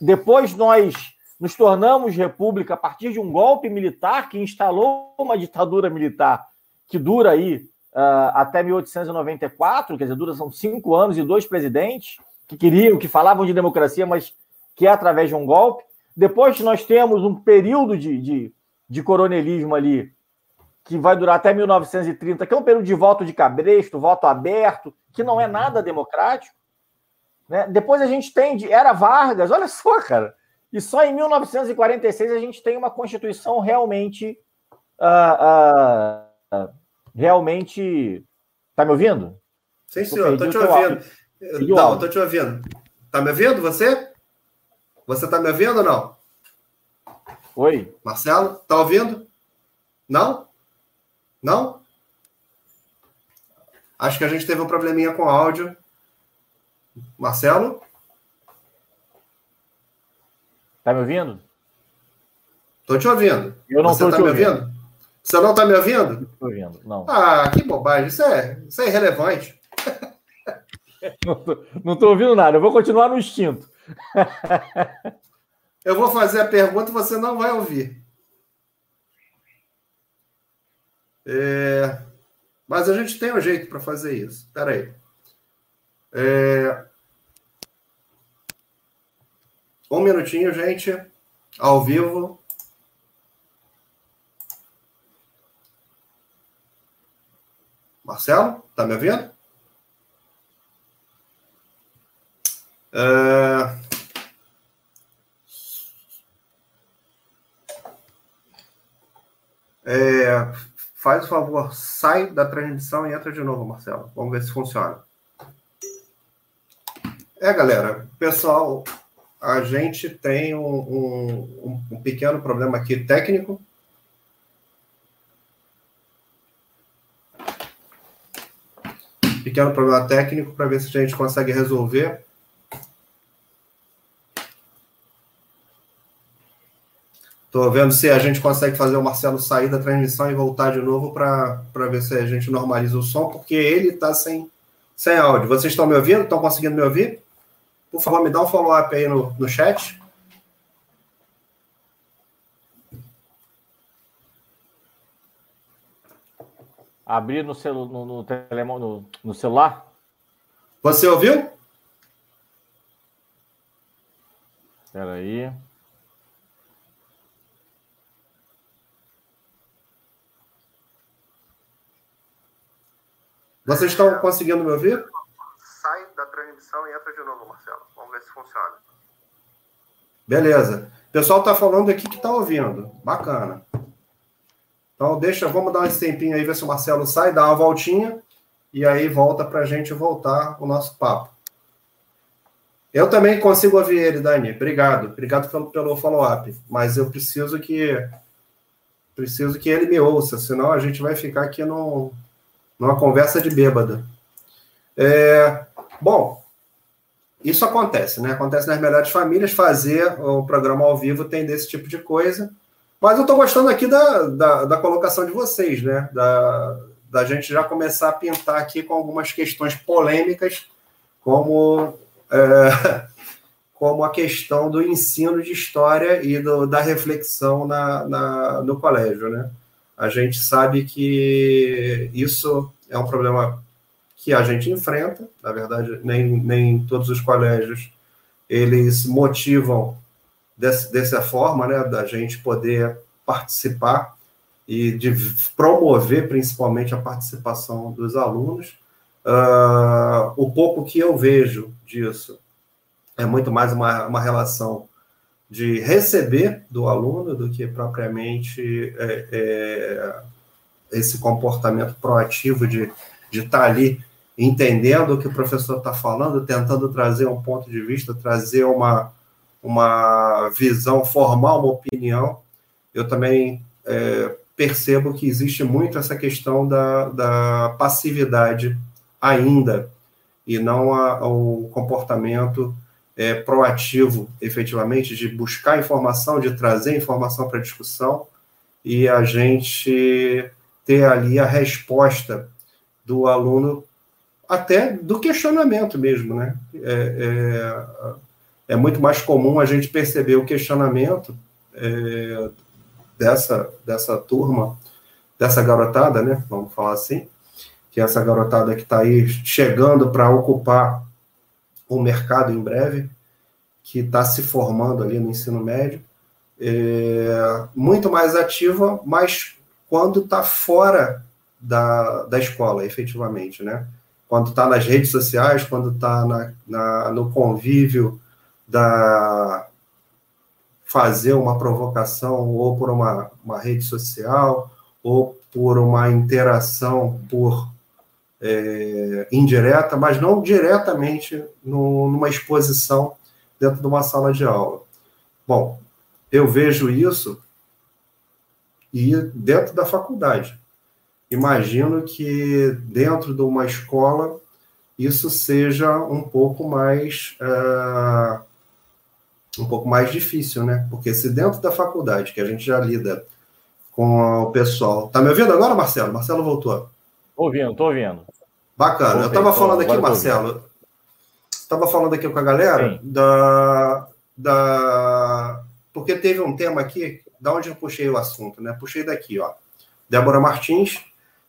depois nós nos tornamos república a partir de um golpe militar que instalou uma ditadura militar que dura aí uh, até 1894, quer dizer, dura são cinco anos e dois presidentes que queriam, que falavam de democracia, mas que é através de um golpe. Depois nós temos um período de, de, de coronelismo ali, que vai durar até 1930, que é um período de voto de cabresto, voto aberto, que não é nada democrático. Né? Depois a gente tem, de, era Vargas, olha só, cara. E só em 1946 a gente tem uma Constituição realmente. Uh, uh, realmente. Tá me ouvindo? Sim, senhor, estou te ouvindo. Não, estou te ouvindo. Tá me ouvindo você? Você tá me ouvindo ou não? Oi. Marcelo, tá ouvindo? Não? Não? Acho que a gente teve um probleminha com o áudio. Marcelo? Tá me ouvindo? Tô te ouvindo. Eu não Você tô tá me ouvindo? ouvindo? Você não tá me ouvindo? Tô ouvindo, não. Ah, que bobagem. Isso é, isso é irrelevante. Não tô ouvindo nada, eu vou continuar no instinto. Eu vou fazer a pergunta e você não vai ouvir. É... Mas a gente tem um jeito para fazer isso. Espera aí. É... Um minutinho, gente. Ao vivo. Marcelo, tá me ouvindo? É... É... Faz o favor, sai da transmissão e entra de novo, Marcelo. Vamos ver se funciona. É, galera, pessoal, a gente tem um, um, um pequeno problema aqui técnico. Pequeno problema técnico para ver se a gente consegue resolver. Estou vendo se a gente consegue fazer o Marcelo sair da transmissão e voltar de novo para ver se a gente normaliza o som, porque ele está sem, sem áudio. Vocês estão me ouvindo? Estão conseguindo me ouvir? Por favor, me dá um follow-up aí no, no chat. Abrir no, celu, no, no, no, no celular? Você ouviu? Espera aí. Vocês estão conseguindo me ouvir? Sai da transmissão e entra de novo, Marcelo. Vamos ver se funciona. Beleza. O pessoal está falando aqui que está ouvindo. Bacana. Então, deixa, vamos dar um tempinho aí, ver se o Marcelo sai, dá uma voltinha, e aí volta para a gente voltar o nosso papo. Eu também consigo ouvir ele, Dani. Obrigado. Obrigado pelo, pelo follow-up. Mas eu preciso que preciso que ele me ouça, senão a gente vai ficar aqui no, numa conversa de bêbada. É, bom, isso acontece, né? Acontece nas melhores famílias, fazer o programa ao vivo tem desse tipo de coisa. Mas eu estou gostando aqui da, da, da, colocação de vocês, né? Da, da gente já começar a pintar aqui com algumas questões polêmicas, como, é, [LAUGHS] como a questão do ensino de história e do, da reflexão na, na, no colégio, né? A gente sabe que isso é um problema que a gente enfrenta, na verdade, nem, nem todos os colégios eles motivam desse, dessa forma, né, da gente poder participar e de promover principalmente a participação dos alunos. Uh, o pouco que eu vejo disso é muito mais uma, uma relação de receber do aluno do que propriamente é, é, esse comportamento proativo de, de estar tá ali entendendo o que o professor está falando, tentando trazer um ponto de vista, trazer uma, uma visão, formar uma opinião, eu também é, percebo que existe muito essa questão da, da passividade ainda, e não a, o comportamento é, proativo, efetivamente, de buscar informação, de trazer informação para discussão, e a gente ter ali a resposta do aluno, até do questionamento mesmo, né? É, é, é muito mais comum a gente perceber o questionamento é, dessa, dessa turma, dessa garotada, né? Vamos falar assim, que é essa garotada que está aí chegando para ocupar o mercado em breve, que está se formando ali no ensino médio, é, muito mais ativa, mas quando está fora da, da escola, efetivamente, né? Quando está nas redes sociais, quando está na, na, no convívio da fazer uma provocação ou por uma, uma rede social ou por uma interação por é, indireta, mas não diretamente no, numa exposição dentro de uma sala de aula. Bom, eu vejo isso e dentro da faculdade. Imagino que dentro de uma escola isso seja um pouco mais uh, um pouco mais difícil, né? Porque se dentro da faculdade, que a gente já lida com o pessoal. Tá me ouvindo agora, Marcelo? Marcelo voltou. Ouvindo, tô ouvindo. Bacana. eu estava falando aqui, Marcelo. Estava falando aqui com a galera Sim. da, da. Porque teve um tema aqui, da onde eu puxei o assunto, né? Puxei daqui, ó. Débora Martins.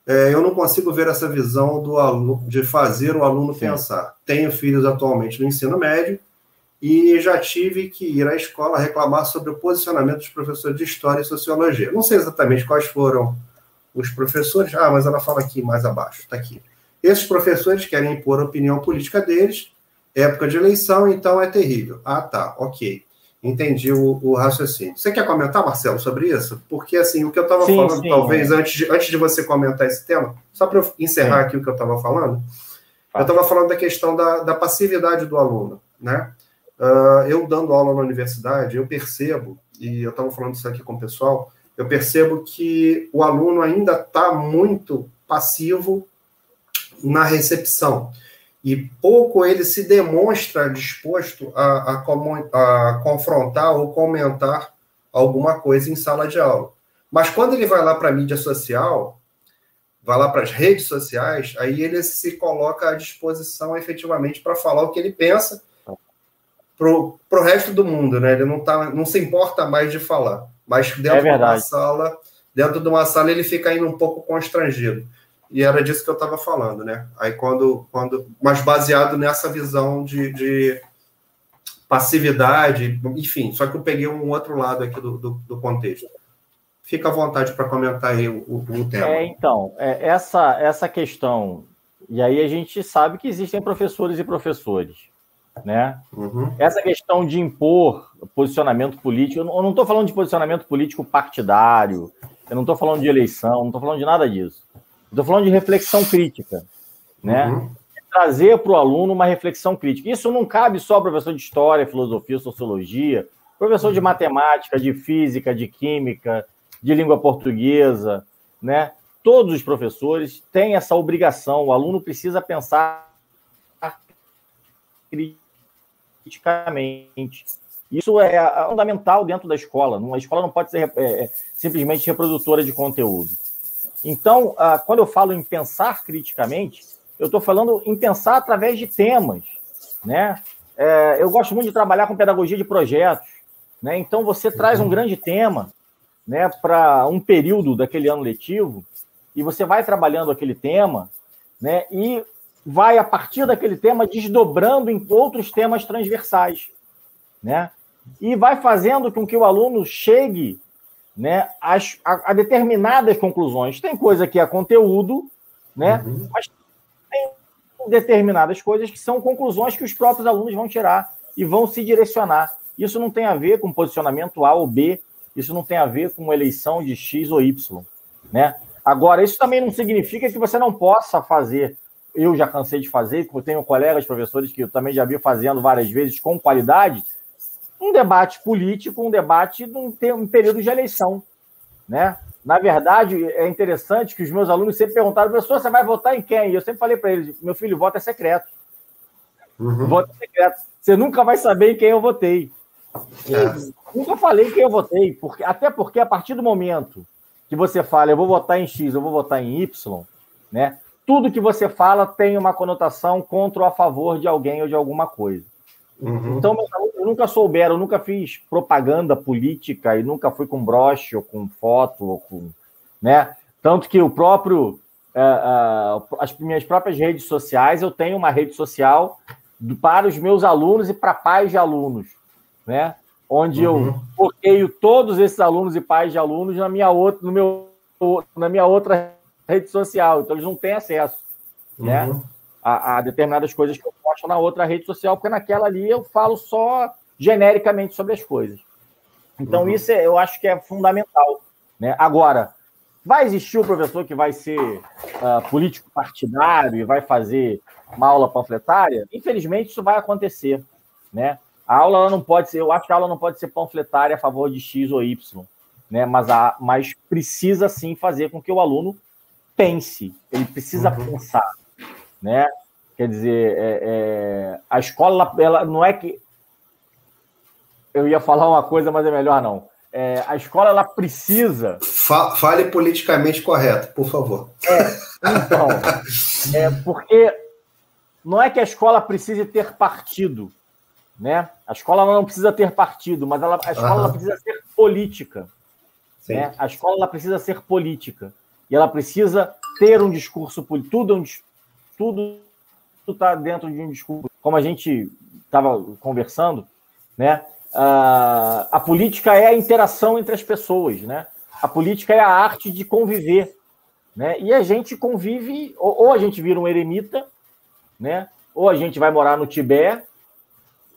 É, eu não consigo ver essa visão do aluno, de fazer o aluno Sim. pensar. Tenho filhos atualmente no ensino médio e já tive que ir à escola reclamar sobre o posicionamento dos professores de História e Sociologia. Não sei exatamente quais foram os professores, ah, mas ela fala aqui mais abaixo, está aqui. Esses professores querem impor a opinião política deles, época de eleição, então é terrível. Ah, tá, ok. Entendi o, o raciocínio. Você quer comentar, Marcelo, sobre isso? Porque, assim, o que eu estava falando, sim, talvez, é. antes, de, antes de você comentar esse tema, só para eu encerrar sim. aqui o que eu estava falando, eu estava falando da questão da, da passividade do aluno, né? Uh, eu dando aula na universidade, eu percebo, e eu estava falando isso aqui com o pessoal, eu percebo que o aluno ainda está muito passivo na recepção e pouco ele se demonstra disposto a, a, a confrontar ou comentar alguma coisa em sala de aula. Mas quando ele vai lá para a mídia social, vai lá para as redes sociais, aí ele se coloca à disposição efetivamente para falar o que ele pensa pro, pro resto do mundo, né? Ele não, tá, não se importa mais de falar. Mas dentro é de uma sala, dentro de uma sala, ele fica ainda um pouco constrangido. E era disso que eu estava falando, né? Aí quando, quando. Mas baseado nessa visão de, de passividade, enfim, só que eu peguei um outro lado aqui do, do, do contexto. Fica à vontade para comentar aí o, o, o, tema. É, então, é, essa, essa questão, e aí a gente sabe que existem professores e professores Né? Uhum. Essa questão de impor posicionamento político, eu não estou falando de posicionamento político partidário, eu não estou falando de eleição, não estou falando de nada disso. Estou falando de reflexão crítica, né? Uhum. Trazer para o aluno uma reflexão crítica. Isso não cabe só ao professor de história, filosofia, sociologia, professor de uhum. matemática, de física, de química, de língua portuguesa, né? Todos os professores têm essa obrigação. O aluno precisa pensar criticamente. Isso é, fundamental dentro da escola. Uma escola não pode ser é, é, simplesmente reprodutora de conteúdo. Então, quando eu falo em pensar criticamente, eu estou falando em pensar através de temas. Né? É, eu gosto muito de trabalhar com pedagogia de projetos. Né? Então, você traz um grande tema né, para um período daquele ano letivo e você vai trabalhando aquele tema né, e vai, a partir daquele tema, desdobrando em outros temas transversais. Né? E vai fazendo com que o aluno chegue né, a, a, determinadas conclusões. Tem coisa que é conteúdo, né, uhum. mas tem determinadas coisas que são conclusões que os próprios alunos vão tirar e vão se direcionar. Isso não tem a ver com posicionamento A ou B, isso não tem a ver com eleição de X ou Y. Né? Agora, isso também não significa que você não possa fazer. Eu já cansei de fazer, eu tenho colegas professores que eu também já vi fazendo várias vezes com qualidade, um debate político, um debate num, um período de eleição. Né? Na verdade, é interessante que os meus alunos sempre perguntaram, professor, você vai votar em quem? E eu sempre falei para eles, meu filho, voto é secreto. Uhum. Voto é secreto. Você nunca vai saber em quem eu votei. É. Nunca falei em quem eu votei, porque, até porque a partir do momento que você fala, eu vou votar em X, eu vou votar em Y, né? Tudo que você fala tem uma conotação contra ou a favor de alguém ou de alguma coisa. Uhum. Então, alunos nunca souberam, eu nunca fiz propaganda política e nunca fui com broche ou com foto ou com. Né? Tanto que o próprio. Uh, uh, as minhas próprias redes sociais, eu tenho uma rede social para os meus alunos e para pais de alunos, né? Onde uhum. eu bloqueio todos esses alunos e pais de alunos na minha outra, no meu, na minha outra rede social, então eles não têm acesso, né? uhum. né? A, a, determinadas coisas que eu posto na outra rede social, porque naquela ali eu falo só genericamente sobre as coisas. Então, uhum. isso é, eu acho que é fundamental. Né? Agora, vai existir o professor que vai ser uh, político partidário e vai fazer uma aula panfletária? Infelizmente, isso vai acontecer. Né? A aula não pode ser, eu acho que a aula não pode ser panfletária a favor de X ou Y, né? mas, a, mas precisa sim fazer com que o aluno pense, ele precisa uhum. pensar. Né? Quer dizer, é, é, a escola ela não é que eu ia falar uma coisa, mas é melhor não. É, a escola ela precisa. Fale politicamente correto, por favor. É, então, [LAUGHS] é porque não é que a escola precise ter partido, né? A escola não precisa ter partido, mas ela, a escola uhum. precisa ser política. Né? A escola ela precisa ser política e ela precisa ter um discurso político. Tudo, é um, tudo está dentro de um discurso. Como a gente estava conversando, né? Uh, a política é a interação entre as pessoas, né? A política é a arte de conviver, né? E a gente convive, ou, ou a gente vira um eremita, né? Ou a gente vai morar no Tibete,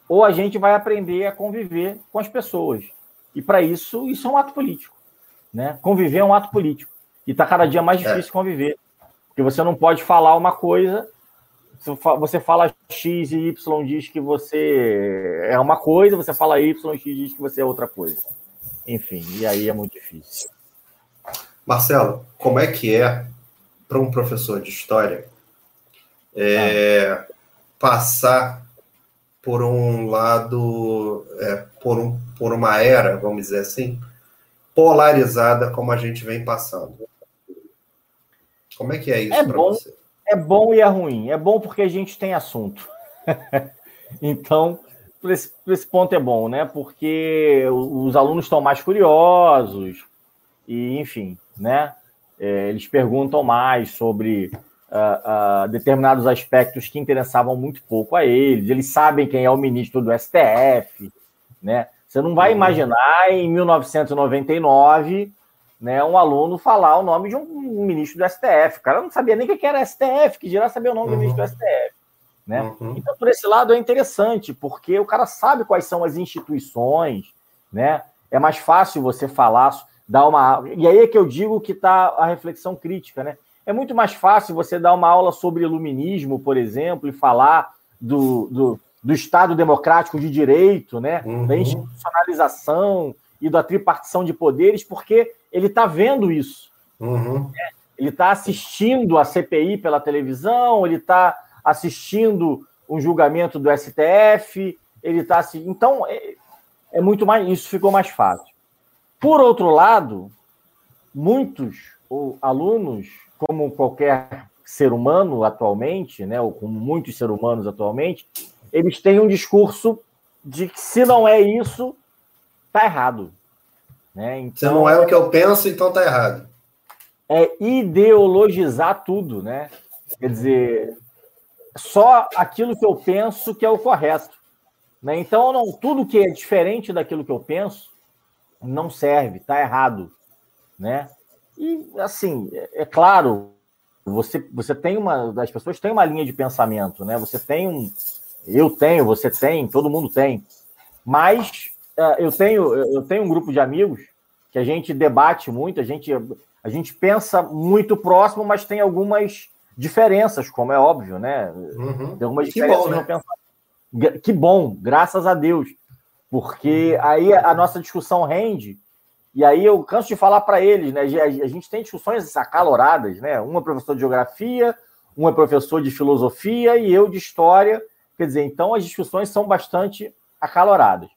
ou a gente vai aprender a conviver com as pessoas. E para isso, isso é um ato político, né? Conviver é um ato político. E está cada dia mais é. difícil é. conviver, porque você não pode falar uma coisa você fala X e Y diz que você é uma coisa, você fala Y e X diz que você é outra coisa. Enfim, e aí é muito difícil. Marcelo, como é que é para um professor de história é, ah. passar por um lado, é, por, um, por uma era, vamos dizer assim, polarizada como a gente vem passando? Como é que é isso é para você? É bom e é ruim. É bom porque a gente tem assunto. [LAUGHS] então, por esse, por esse, ponto é bom, né? Porque os alunos estão mais curiosos e, enfim, né? É, eles perguntam mais sobre uh, uh, determinados aspectos que interessavam muito pouco a eles. Eles sabem quem é o ministro do STF, né? Você não vai uhum. imaginar em 1999 né, um aluno falar o nome de um ministro do STF. O cara não sabia nem o que era STF, que dirá saber o nome uhum. do ministro do STF. Né? Uhum. Então, por esse lado, é interessante, porque o cara sabe quais são as instituições, né? É mais fácil você falar, dar uma. E aí é que eu digo que está a reflexão crítica, né? É muito mais fácil você dar uma aula sobre iluminismo, por exemplo, e falar do, do, do Estado democrático de direito, né? Uhum. Da institucionalização e da tripartição de poderes, porque ele está vendo isso. Uhum. Né? Ele está assistindo a CPI pela televisão, ele está assistindo um julgamento do STF, ele está assim. Então, é, é muito mais. Isso ficou mais fácil. Por outro lado, muitos alunos, como qualquer ser humano atualmente, né, ou como muitos seres humanos atualmente, eles têm um discurso de que se não é isso, tá errado. Né? Então, se não é o que eu penso, então tá errado. É ideologizar tudo, né? Quer dizer, só aquilo que eu penso que é o correto. Né? Então, não, tudo que é diferente daquilo que eu penso não serve, está errado. Né? E, assim, é, é, claro, você, você tem uma. As pessoas têm uma linha de pensamento, né? Você tem um. Eu tenho, você tem, todo mundo tem. Mas eu, tenho, eu tenho um grupo de amigos que a gente debate muito, a gente, a gente pensa muito próximo, mas tem algumas diferenças, como é óbvio, né? Uhum. Tem algumas diferenças que bom, né? Que bom, graças a Deus. Porque aí a nossa discussão rende, e aí eu canso de falar para eles, né? A gente tem discussões acaloradas, né? Um é professor de geografia, um é professor de filosofia e eu de história. Quer dizer, então as discussões são bastante acaloradas.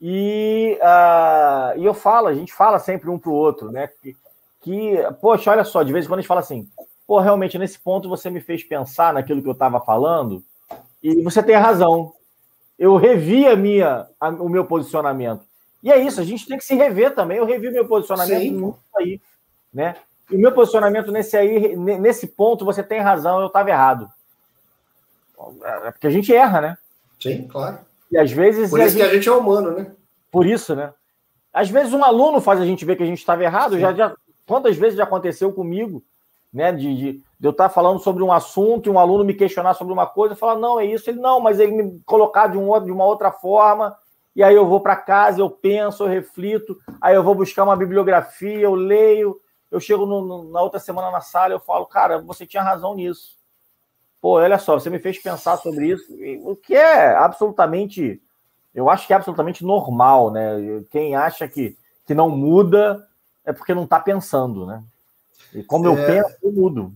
E, uh, e eu falo, a gente fala sempre um para o outro, né? Que, que, poxa, olha só, de vez em quando a gente fala assim, pô, realmente, nesse ponto você me fez pensar naquilo que eu estava falando, e você tem razão. Eu revi a minha, a, o meu posicionamento. E é isso, a gente tem que se rever também. Eu revi meu posicionamento muito aí, né? E o meu posicionamento nesse aí, nesse ponto, você tem razão, eu estava errado. É porque a gente erra, né? Sim, claro. E às vezes. Por isso gente... que a gente é humano, né? Por isso, né? Às vezes um aluno faz a gente ver que a gente estava errado. Já, já, quantas vezes já aconteceu comigo? né? De, de, de eu estar falando sobre um assunto e um aluno me questionar sobre uma coisa, e falar, não, é isso, ele não, mas ele me colocar de, um outro, de uma outra forma, e aí eu vou para casa, eu penso, eu reflito, aí eu vou buscar uma bibliografia, eu leio, eu chego no, no, na outra semana na sala, eu falo, cara, você tinha razão nisso. Pô, olha só, você me fez pensar sobre isso, o que é absolutamente, eu acho que é absolutamente normal, né? Quem acha que, que não muda é porque não está pensando, né? E como eu é, penso, eu mudo.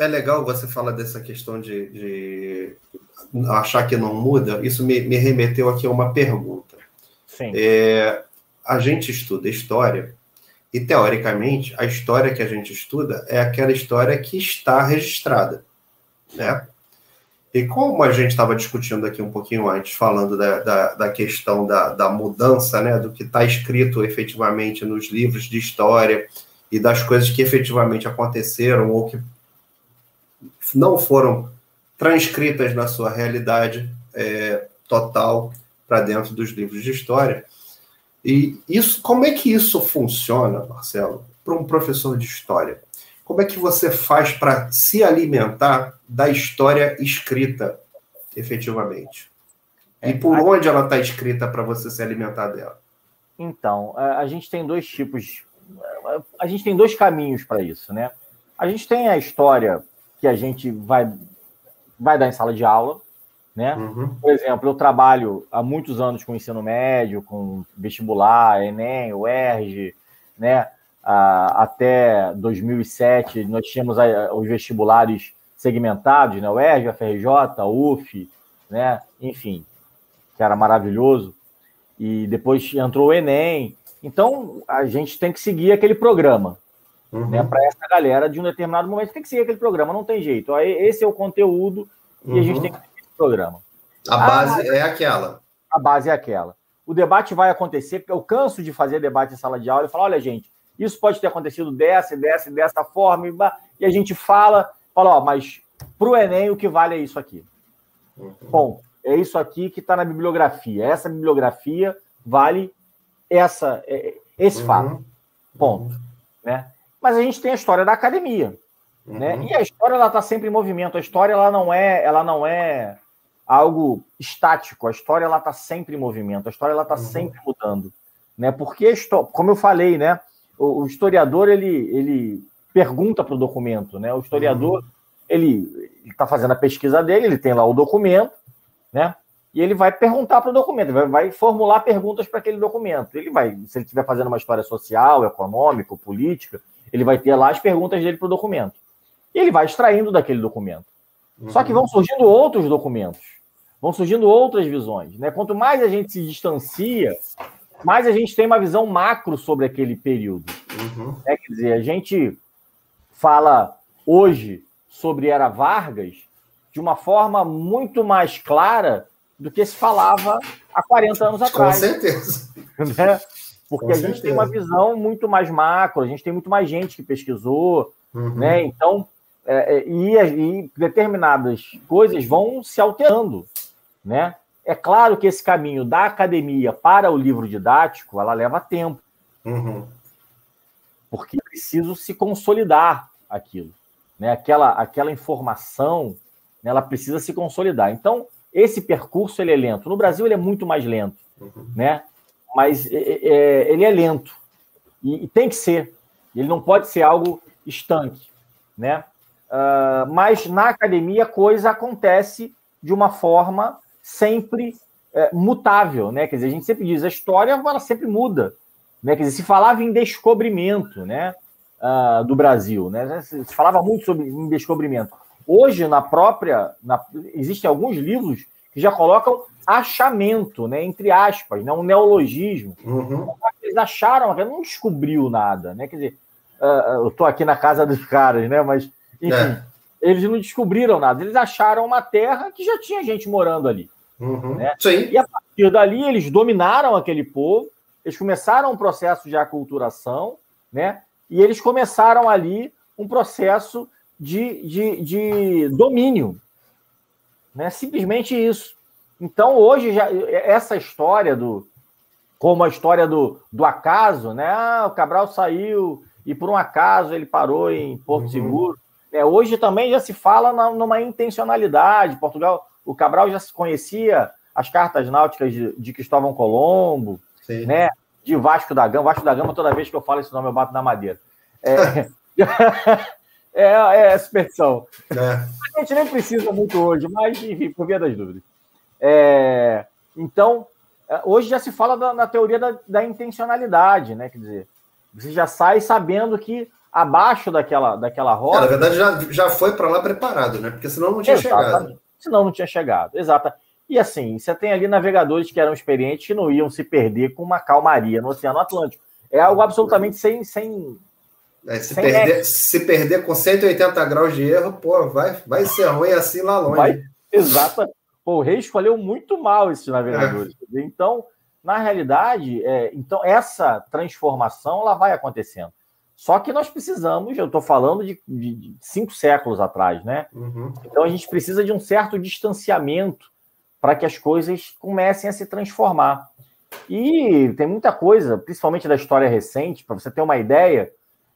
É legal você falar dessa questão de, de achar que não muda. Isso me, me, remeteu aqui a uma pergunta. Sim. É, a gente estuda história e, teoricamente, a história que a gente estuda é aquela história que está registrada, né? E como a gente estava discutindo aqui um pouquinho antes, falando da, da, da questão da, da mudança, né, do que está escrito efetivamente nos livros de história, e das coisas que efetivamente aconteceram ou que não foram transcritas na sua realidade é, total para dentro dos livros de história. E isso, como é que isso funciona, Marcelo, para um professor de história? Como é que você faz para se alimentar da história escrita, efetivamente? E é, por onde ela está escrita para você se alimentar dela? Então, a gente tem dois tipos a gente tem dois caminhos para isso, né? A gente tem a história que a gente vai, vai dar em sala de aula, né? Uhum. Por exemplo, eu trabalho há muitos anos com ensino médio, com vestibular, Enem, UERJ, né? Até 2007 nós tínhamos os vestibulares segmentados, né? UERJ, FRJ, UF, né? Enfim, que era maravilhoso. E depois entrou o Enem, então, a gente tem que seguir aquele programa. Uhum. Né, para essa galera, de um determinado momento, tem que seguir aquele programa, não tem jeito. Esse é o conteúdo uhum. e a gente uhum. tem que seguir esse programa. A base ah, é aquela. A base é aquela. O debate vai acontecer, porque eu canso de fazer debate em sala de aula e falar: olha, gente, isso pode ter acontecido dessa, dessa, dessa forma, e a gente fala, fala, ó, mas para o Enem o que vale é isso aqui. Uhum. Bom, é isso aqui que está na bibliografia. Essa bibliografia vale essa, é, esse uhum. fato. Ponto. Né? Mas a gente tem a história da academia. Uhum. Né? E a história ela está sempre em movimento. A história ela não é, ela não é algo estático. A história ela está sempre em movimento. A história ela está uhum. sempre mudando, né? Porque como eu falei, né? O, o historiador ele, ele pergunta para o documento, né? O historiador uhum. ele está fazendo a pesquisa dele, ele tem lá o documento, né? E ele vai perguntar para o documento, vai, vai formular perguntas para aquele documento. Ele vai, se ele estiver fazendo uma história social, econômica, política, ele vai ter lá as perguntas dele para o documento. E ele vai extraindo daquele documento. Uhum. Só que vão surgindo outros documentos, vão surgindo outras visões. Né? Quanto mais a gente se distancia, mais a gente tem uma visão macro sobre aquele período. Uhum. Né? Quer dizer, a gente fala hoje sobre Era Vargas de uma forma muito mais clara do que se falava há 40 anos atrás. Com certeza. [LAUGHS] Né? Porque Com a gente certeza. tem uma visão muito mais macro, a gente tem muito mais gente que pesquisou, uhum. né? Então, é, é e, e, determinadas coisas vão se alterando, né? É claro que esse caminho da academia para o livro didático, ela leva tempo. Uhum. Porque é preciso se consolidar aquilo. Né? Aquela, aquela informação, né, ela precisa se consolidar. Então, esse percurso ele é lento. No Brasil ele é muito mais lento, uhum. né? Mas é, é, é, ele é lento e, e, tem que ser. Ele não pode ser algo estanque, né? Uh, mas na academia a coisa acontece de uma forma sempre é, mutável, né? Quer dizer, a gente sempre diz a história ela sempre muda, né? Quer dizer, se falava em descobrimento, né? Uh, do Brasil, né? Se falava muito sobre em descobrimento. Hoje, na própria. Na, existem alguns livros que já colocam achamento, né, entre aspas, né, um neologismo. Uhum. Eles acharam, não descobriu nada, né? Quer dizer, uh, eu estou aqui na casa dos caras, né? Mas, enfim, é. Eles não descobriram nada. Eles acharam uma terra que já tinha gente morando ali. Uhum. Né? Sim. E a partir dali, eles dominaram aquele povo, eles começaram um processo de aculturação, né? E eles começaram ali um processo de, de, de domínio. Né? Simplesmente isso. Então, hoje, já, essa história do. Como a história do, do acaso, né? Ah, o Cabral saiu e por um acaso ele parou em Porto uhum. Seguro. É, hoje também já se fala na, numa intencionalidade. Portugal, o Cabral já se conhecia as cartas náuticas de, de Cristóvão Colombo, Sim. né? De Vasco da Gama. Vasco da Gama, toda vez que eu falo esse nome, eu bato na madeira. É, [LAUGHS] É, é superstição. É. A gente nem precisa muito hoje, mas, enfim, por via das dúvidas. É, então, é, hoje já se fala da, na teoria da, da, intencionalidade, né? Quer dizer, você já sai sabendo que abaixo daquela, daquela roda. É, na verdade, já, já foi para lá preparado, né? Porque senão não tinha chegado. Senão não tinha chegado, exato. E assim, você tem ali navegadores que eram experientes que não iam se perder com uma calmaria no Oceano Atlântico. É algo absolutamente sem, sem, é, se, perder, se perder com 180 graus de erro, pô, vai, vai ser ruim assim lá longe. Vai, exato. Pô, o rei escolheu muito mal esses navegadores. É. Então, na realidade, é, então essa transformação ela vai acontecendo. Só que nós precisamos, eu estou falando de, de, cinco séculos atrás, né? Uhum. Então a gente precisa de um certo distanciamento para que as coisas comecem a se transformar. E tem muita coisa, principalmente da história recente, para você ter uma ideia,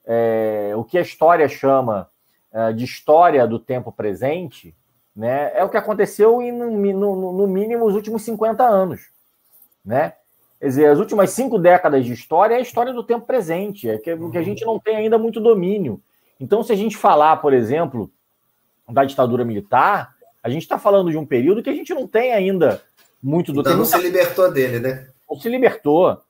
é, o que a história chama é, de história do tempo presente, né, é o que aconteceu em, no, no, no, mínimo, os últimos 50 anos. Né? Quer dizer, as últimas cinco décadas de história é a história do tempo presente, é que, que a gente não tem ainda muito domínio. Então, se a gente falar, por exemplo, da ditadura militar, a gente está falando de um período que a gente não tem ainda muito do então, tempo. Não se libertou dele, né? Não se libertou.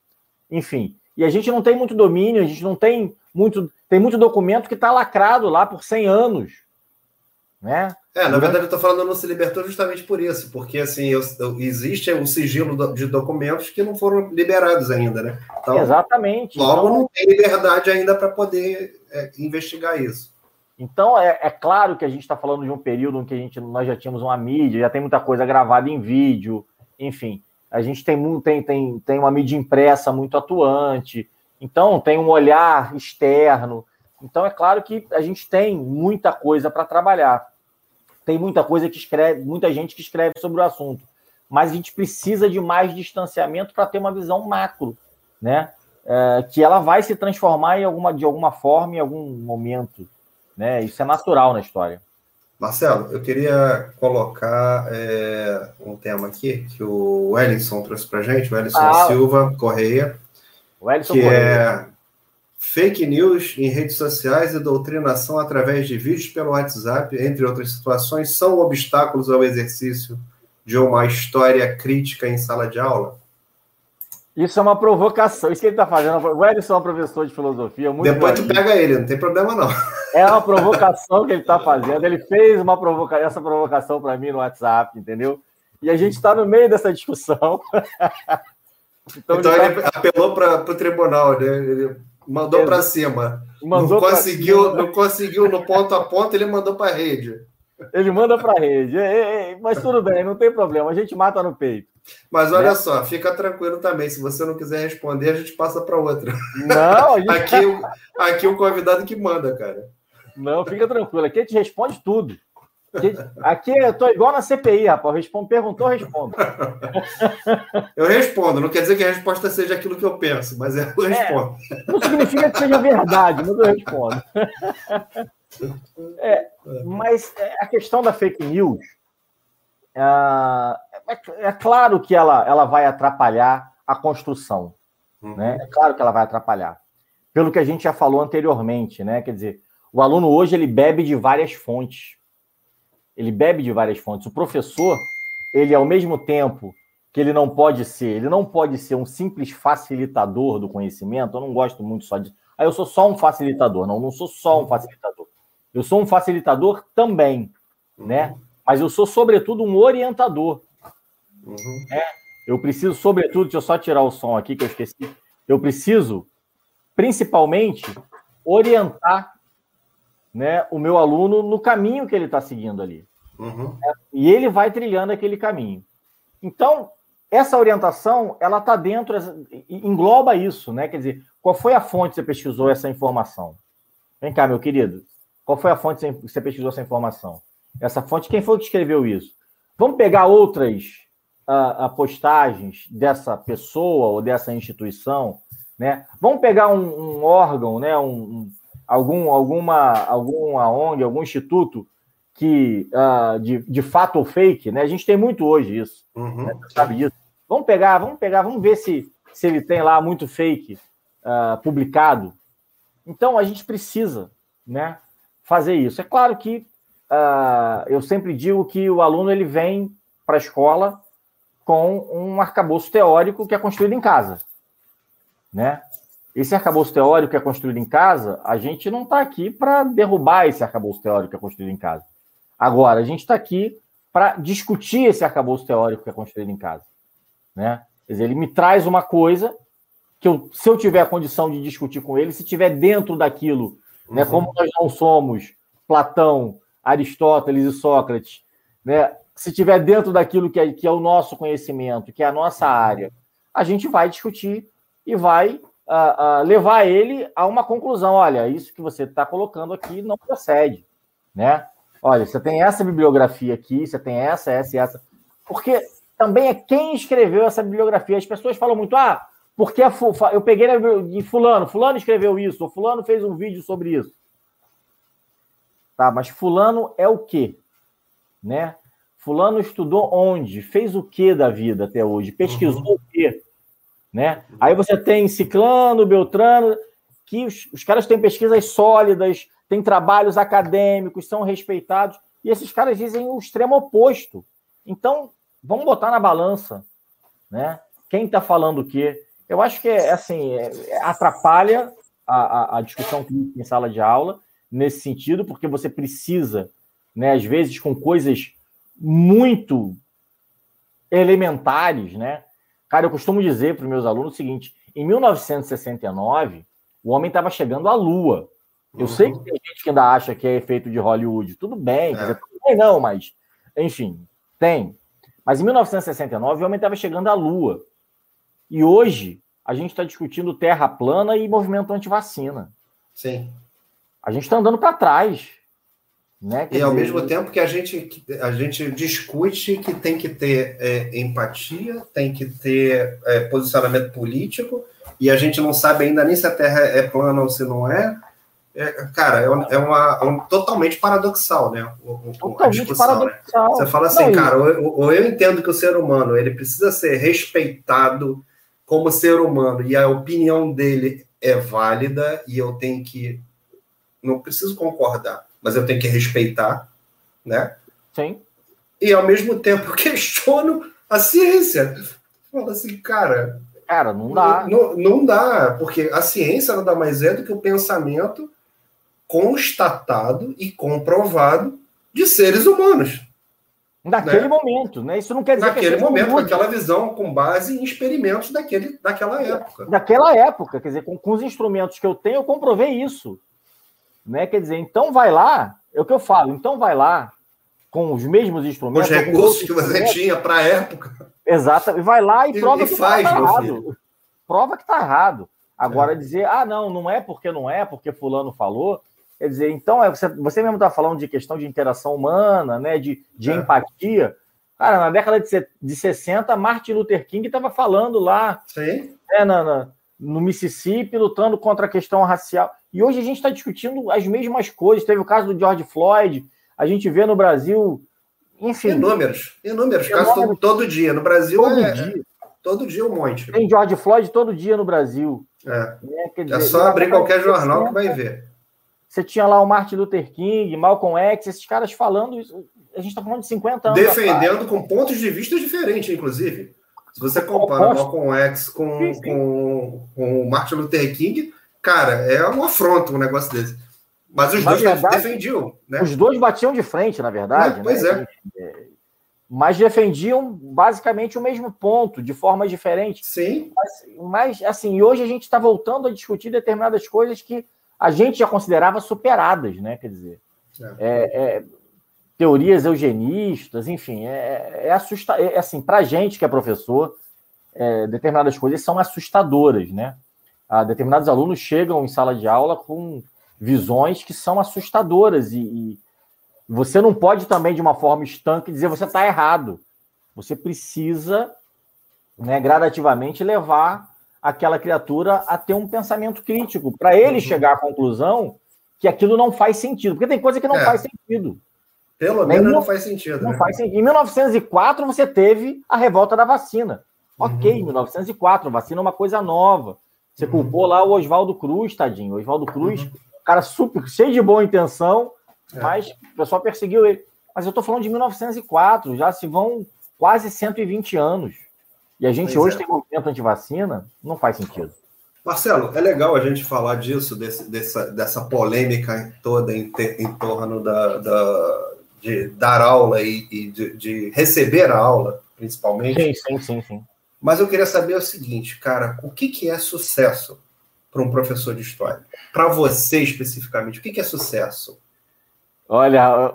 Enfim. E a gente não tem muito domínio, a gente não tem muito. Tem muito documento que está lacrado lá por 100 anos. Né? É, na verdade, eu estou falando não se libertou justamente por isso, porque assim, eu, eu, existe um sigilo de documentos que não foram liberados ainda, né? Então, Exatamente. Logo então, não tem liberdade ainda para poder é, investigar isso. Então, é, é, claro que a gente está falando de um período em que a gente, nós já tínhamos uma mídia, já tem muita coisa gravada em vídeo, enfim. A gente tem, tem, tem, tem uma mídia impressa muito atuante, então, tem um olhar externo. Então, é claro que a gente tem muita coisa para trabalhar. Tem muita coisa que escreve, muita gente que escreve sobre o assunto. Mas a gente precisa de mais distanciamento para ter uma visão macro, né? É, que ela vai se transformar em alguma, de alguma forma em algum momento. Né? Isso é natural na história. Marcelo, eu queria colocar é, um tema aqui que o Wellington trouxe para gente, o Wellington ah, Silva Correia, que Correia. é fake news em redes sociais e doutrinação através de vídeos pelo WhatsApp, entre outras situações, são obstáculos ao exercício de uma história crítica em sala de aula? Isso é uma provocação. Isso que ele está fazendo. O Edson é um professor de filosofia. Muito Depois tu pega ele, não tem problema não. É uma provocação que ele está fazendo. Ele fez uma provoca... essa provocação para mim no WhatsApp, entendeu? E a gente está no meio dessa discussão. [LAUGHS] então, então ele, tá... apelou para o tribunal, né? Ele mandou para cima. Mandou não conseguiu, cima. não conseguiu no ponto a ponto, ele mandou para a rede. Ele manda para a rede. Mas tudo bem, não tem problema. A gente mata no peito. Mas olha né? só, fica tranquilo também. Se você não quiser responder, a gente passa para outra. Não, gente... [LAUGHS] aqui, aqui o convidado que manda, cara. Não, fica tranquilo. Aqui a gente responde tudo. Aqui eu tô igual na CPI, rapaz. Respondo, perguntou, respondo. Eu respondo. Não quer dizer que a resposta seja aquilo que eu penso, mas eu é, respondo. É, não significa que seja verdade, mas eu respondo. É, mas a questão da fake news é, é claro que ela, ela vai atrapalhar a construção. Uhum. Né? É claro que ela vai atrapalhar. Pelo que a gente já falou anteriormente, né? Quer dizer, o aluno hoje ele bebe de várias fontes. Ele bebe de várias fontes. O professor, ele ao mesmo tempo que ele não pode ser, ele não pode ser um simples facilitador do conhecimento. Eu não gosto muito só de. Ah, eu sou só um facilitador. Não, não sou só um facilitador. Eu sou um facilitador também, né? Mas eu sou, sobretudo, um orientador. Uhum. É, eu preciso, sobretudo, deixa eu só tirar o som aqui que eu esqueci. Eu preciso, principalmente, orientar né, o meu aluno no caminho que ele está seguindo ali. Uhum. É, e ele vai trilhando aquele caminho. Então, essa orientação, ela está dentro, engloba isso, né? Quer dizer, qual foi a fonte que você pesquisou essa informação? Vem cá, meu querido. Qual foi a fonte que você pesquisou essa informação? Essa fonte, quem foi que escreveu isso? Vamos pegar outras uh, postagens dessa pessoa ou dessa instituição, né? Vamos pegar um, um órgão, né? Um, algum, alguma, alguma ONG, algum instituto que uh, de, de fato ou fake, né? A gente tem muito hoje isso, uhum. né? sabe disso. Vamos pegar, vamos pegar, vamos ver se, se ele tem lá muito fake uh, publicado. Então a gente precisa, né? Fazer isso. É claro que uh, eu sempre digo que o aluno ele vem para a escola com um arcabouço teórico que é construído em casa. Né? Esse arcabouço teórico que é construído em casa, a gente não está aqui para derrubar esse arcabouço teórico que é construído em casa. Agora, a gente está aqui para discutir esse arcabouço teórico que é construído em casa. Né? Quer dizer, ele me traz uma coisa que eu, se eu tiver a condição de discutir com ele, se tiver dentro daquilo, né, uhum. né, como nós não somos Platão, Aristóteles e Sócrates, né, se tiver dentro daquilo que é, que é o nosso conhecimento, que é a nossa área, a gente vai discutir e vai uh, uh, levar ele a uma conclusão. Olha, isso que você está colocando aqui não procede, né? Olha, você tem essa bibliografia aqui, você tem essa, essa e essa. Porque também é quem escreveu essa bibliografia. As pessoas falam muito, ah, porque eu peguei de fulano, fulano escreveu isso, ou fulano fez um vídeo sobre isso. Tá, mas fulano é o quê? Né? Fulano estudou onde? Fez o que da vida até hoje? Pesquisou uhum. o quê? Né? Aí você tem Ciclano, Beltrano, que os, os caras têm pesquisas sólidas, têm trabalhos acadêmicos, são respeitados, e esses caras dizem o extremo oposto. Então, vamos botar na balança, né? Quem está falando o quê? Eu acho que é assim, é, atrapalha a, a, a discussão em sala de aula nesse sentido, porque você precisa, né, às vezes, com coisas muito elementares, né? Cara, eu costumo dizer para os meus alunos o seguinte: em 1969, o homem estava chegando à Lua. Eu uhum. sei que tem gente que ainda acha que é efeito de Hollywood. Tudo bem, é. dizer, tudo bem não, mas enfim, tem. Mas em 1969, o homem estava chegando à Lua. E hoje, a gente está discutindo terra plana e movimento anti-vacina. Sim. A gente está andando para trás. Né? e ao mesmo tempo que a gente, a gente discute que tem que ter é, empatia, tem que ter é, posicionamento político, e a gente não sabe ainda nem se a Terra é plana ou se não é. é, cara, é, uma, é uma, um, totalmente paradoxal, né? O, totalmente discussão, né? paradoxal. Né? Você fala assim, Não, cara, ou, ou, eu entendo que o ser humano ele precisa ser respeitado como ser humano e a opinião dele é válida e eu tenho que não preciso concordar, mas eu tenho que respeitar, né? Sim. E ao mesmo tempo [LAUGHS] questiono a ciência. Fala assim, cara, Cara, não dá. Não, não, dá, porque a ciência nada mais é do que o pensamento constatado e comprovado de seres humanos. Naquele né? momento, né? Isso não quer dizer Naquele que momento, com aquela visão com base em experimentos daquele, daquela época. Daquela época, quer dizer, com, com os instrumentos que eu tenho, eu comprovei isso. Né? Quer dizer, então vai lá, é o que eu falo, então vai lá, com os mesmos instrumentos. Os recursos que você tinha para a época. Exato, vai lá e, e prova e que está errado. Prova que está errado. Agora é. dizer, ah, não, não é porque não é, porque fulano falou, Quer dizer, então, é, você, você mesmo está falando de questão de interação humana, né, de, de é. empatia. Cara, na década de, de 60, Martin Luther King estava falando lá né, na, na, no Mississippi, lutando contra a questão racial. E hoje a gente está discutindo as mesmas coisas. Teve o caso do George Floyd, a gente vê no Brasil, enfim. Inúmeros, inúmeros, casos todo, todo, dia. No Brasil todo é, dia. todo dia um monte. Tem George Floyd todo dia no Brasil. É, né? é dizer, é só abrir qualquer jornal que vai ver. Você tinha lá o Martin Luther King, Malcolm X, esses caras falando. A gente está falando de 50 anos. Defendendo com pontos de vista diferentes, inclusive. Se você compara Malcolm X com, sim, sim. com, com o Martin Luther King, cara, é um afronto um negócio desse. Mas os dois verdade, defendiam. Né? Os dois batiam de frente, na verdade. É, pois né? é. Mas defendiam basicamente o mesmo ponto, de formas diferentes. Sim. Mas, mas assim, hoje a gente está voltando a discutir determinadas coisas que a gente já considerava superadas, né? Quer dizer, é. É, é, teorias eugenistas, enfim, é, é assustador. É, assim, para a gente que é professor, é, determinadas coisas são assustadoras, né? Ah, determinados alunos chegam em sala de aula com visões que são assustadoras e, e você não pode também, de uma forma estanque, dizer você está errado. Você precisa, né, gradativamente, levar aquela criatura a ter um pensamento crítico, para ele uhum. chegar à conclusão que aquilo não faz sentido. Porque tem coisa que não é. faz sentido. Pelo menos não faz sentido. Não né? faz sentido. Em 1904, você teve a revolta da vacina. Uhum. Ok, 1904, vacina é uma coisa nova. Você uhum. culpou lá o Oswaldo Cruz, tadinho. Oswaldo Cruz, uhum. cara super, cheio de boa intenção, é. mas o pessoal perseguiu ele. Mas eu estou falando de 1904, já se vão quase 120 anos. E a gente pois hoje é. tem movimento anti-vacina, não faz sentido. Marcelo, é legal a gente falar disso, desse, dessa, dessa polêmica toda em, em torno da, da, de dar aula e, e de, de, receber a aula, principalmente. Sim, sim, sim, sim. Mas eu queria saber o seguinte, cara, o que, que é sucesso para um professor de história? Para você especificamente, o que, que é sucesso? Olha,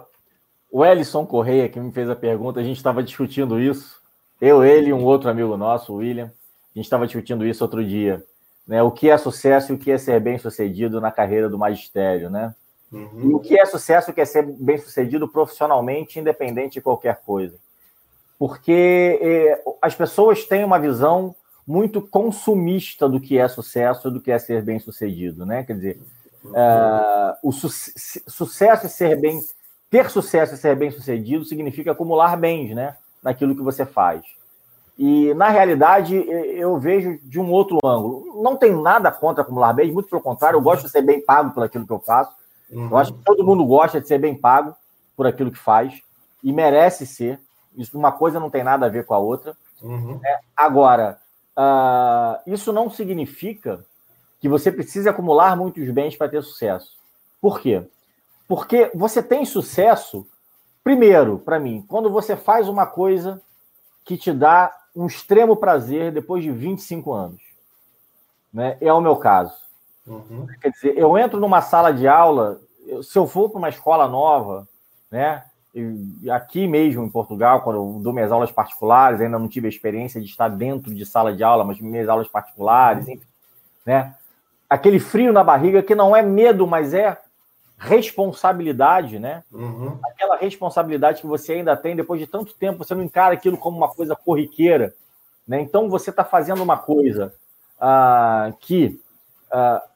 o Ellison Correia, que me fez a pergunta, a gente estava discutindo isso eu, ele e um outro amigo nosso, o William, a gente estava discutindo isso outro dia. Né? O que é sucesso e o que é ser bem sucedido na carreira do magistério, né? Uhum. o que é sucesso e o que é ser bem sucedido profissionalmente, independente de qualquer coisa. Porque eh, as pessoas têm uma visão muito consumista do que é sucesso e do que é ser bem sucedido, né? Quer dizer, uh, o su sucesso e ser bem, ter sucesso e ser bem sucedido significa acumular bens, né? naquilo que você faz. E, na realidade, eu vejo de um outro ângulo. Não tenho nada contra acumular bens, muito pelo contrário, eu gosto de ser bem pago por aquilo que eu faço. Uhum. Eu acho que todo mundo gosta de ser bem pago por aquilo que faz e merece ser. Isso, uma coisa não tem nada a ver com a outra. Uhum. É, agora, uh, isso não significa que você precise acumular muitos bens para ter sucesso. Por quê? Porque você tem sucesso Primeiro, para mim, quando você faz uma coisa que te dá um extremo prazer depois de 25 anos. Né? É o meu caso. Uhum. Quer dizer, eu entro numa sala de aula, se eu for para uma escola nova, né? Aqui mesmo em Portugal, quando eu dou minhas aulas particulares, ainda não tive a experiência de estar dentro de sala de aula, mas minhas aulas particulares, enfim, né? Aquele frio na barriga que não é medo, mas é responsabilidade, né? Uhum. Aquela responsabilidade que você ainda tem depois de tanto tempo, você não encara aquilo como uma coisa corriqueira, né? Então você está fazendo uma coisa uh, que uh,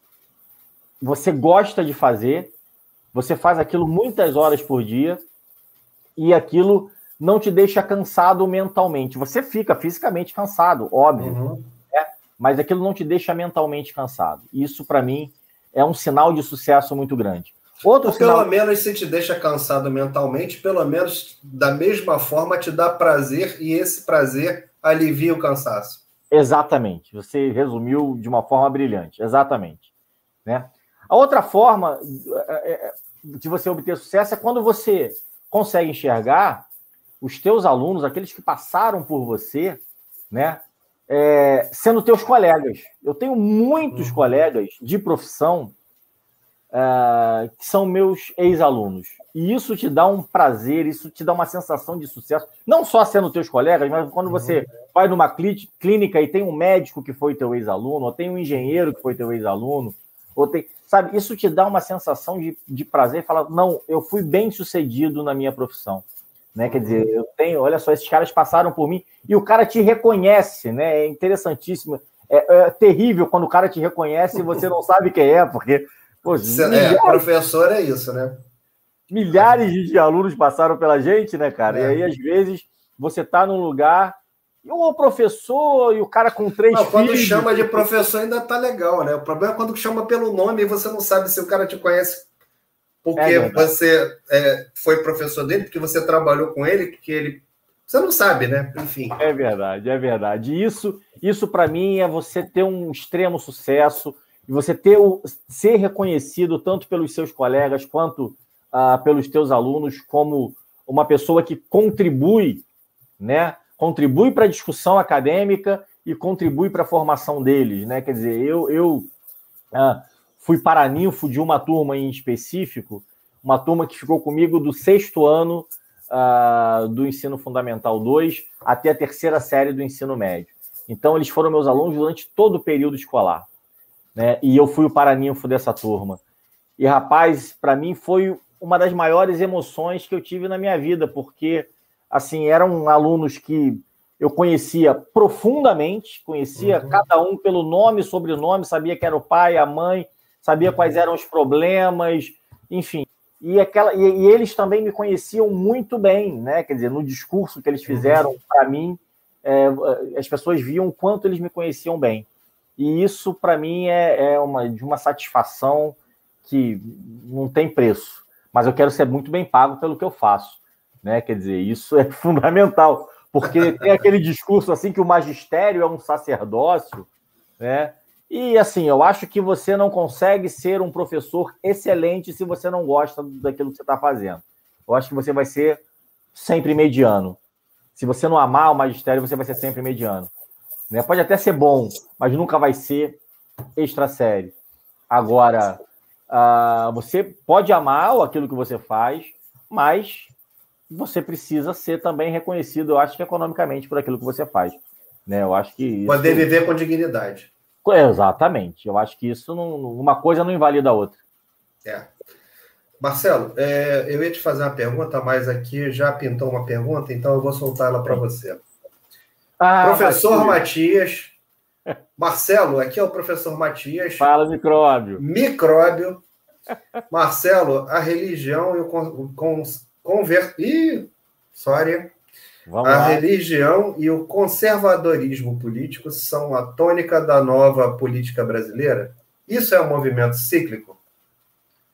você gosta de fazer, você faz aquilo muitas horas por dia e aquilo não te deixa cansado mentalmente. Você fica fisicamente cansado, óbvio, uhum. né? mas aquilo não te deixa mentalmente cansado. Isso, para mim, é um sinal de sucesso muito grande. Outro Ou sinal... pelo menos se te deixa cansado mentalmente, pelo menos da mesma forma te dá prazer e esse prazer alivia o cansaço. Exatamente. Você resumiu de uma forma brilhante. Exatamente. Né? A outra forma é, é, de você obter sucesso é quando você consegue enxergar os teus alunos, aqueles que passaram por você, né, é, sendo teus colegas. Eu tenho muitos uhum. colegas de profissão é, que são meus ex-alunos. E isso te dá um prazer, isso te dá uma sensação de sucesso, não só sendo teus colegas, mas quando você uhum. vai numa clínica e tem um médico que foi teu ex-aluno, ou tem um engenheiro que foi teu ex-aluno, ou tem. Sabe, isso te dá uma sensação de, de prazer, falar, não, eu fui bem sucedido na minha profissão. Né? Quer dizer, eu tenho, olha só, esses caras passaram por mim e o cara te reconhece, né? É interessantíssimo. É, é terrível quando o cara te reconhece e você não sabe quem é, porque. Pô, é, milhares, é, professor é isso, né? Milhares de alunos passaram pela gente, né, cara? É. E aí, às vezes, você tá num lugar e o professor e o cara com três não, Quando chama de professor ainda tá legal, né? O problema é quando chama pelo nome e você não sabe se o cara te conhece porque é você é, foi professor dele, porque você trabalhou com ele, porque ele. Você não sabe, né? Enfim. É verdade, é verdade. Isso, isso para mim é você ter um extremo sucesso e você ter o, ser reconhecido tanto pelos seus colegas quanto ah, pelos teus alunos como uma pessoa que contribui, né? Contribui para a discussão acadêmica e contribui para a formação deles, né? Quer dizer, eu, eu ah, fui paraninfo de uma turma em específico, uma turma que ficou comigo do sexto ano uh, do ensino fundamental 2 até a terceira série do ensino médio. Então, eles foram meus alunos durante todo o período escolar. Né? E eu fui o paraninfo dessa turma. E, rapaz, para mim foi uma das maiores emoções que eu tive na minha vida, porque, assim, eram alunos que eu conhecia profundamente, conhecia uhum. cada um pelo nome, sobrenome, sabia que era o pai, a mãe, sabia quais eram os problemas, enfim. E, aquela, e, e, eles também me conheciam muito bem, né? Quer dizer, no discurso que eles uhum. fizeram para mim, é, as pessoas viam o quanto eles me conheciam bem. E isso, para mim, é, é uma, de uma satisfação que não tem preço. Mas eu quero ser muito bem pago pelo que eu faço. Né? Quer dizer, isso é [LAUGHS] fundamental. Porque tem aquele discurso assim que o magistério é um sacerdócio, né? E assim, eu acho que você não consegue ser um professor excelente se você não gosta daquilo que você está fazendo. Eu acho que você vai ser sempre mediano. Se você não amar o magistério, você vai ser sempre mediano. Né? Pode até ser bom, mas nunca vai ser extra sério. Agora, uh, você pode amar aquilo que você faz, mas você precisa ser também reconhecido, eu acho que economicamente, por aquilo que você faz. Né? Eu acho que. Isso... Poder viver com dignidade. Exatamente. Eu acho que isso não, uma coisa não invalida a outra. É. Marcelo, é, eu ia te fazer uma pergunta, mas aqui já pintou uma pergunta, então eu vou soltar ela para você. Ah, professor Matias. Marcelo, aqui é o professor Matias. Fala, micróbio. Micróbio. Marcelo, a religião e o con, con, conver... Ih, sorry. Vamos a lá. religião e o conservadorismo político são a tônica da nova política brasileira? Isso é um movimento cíclico?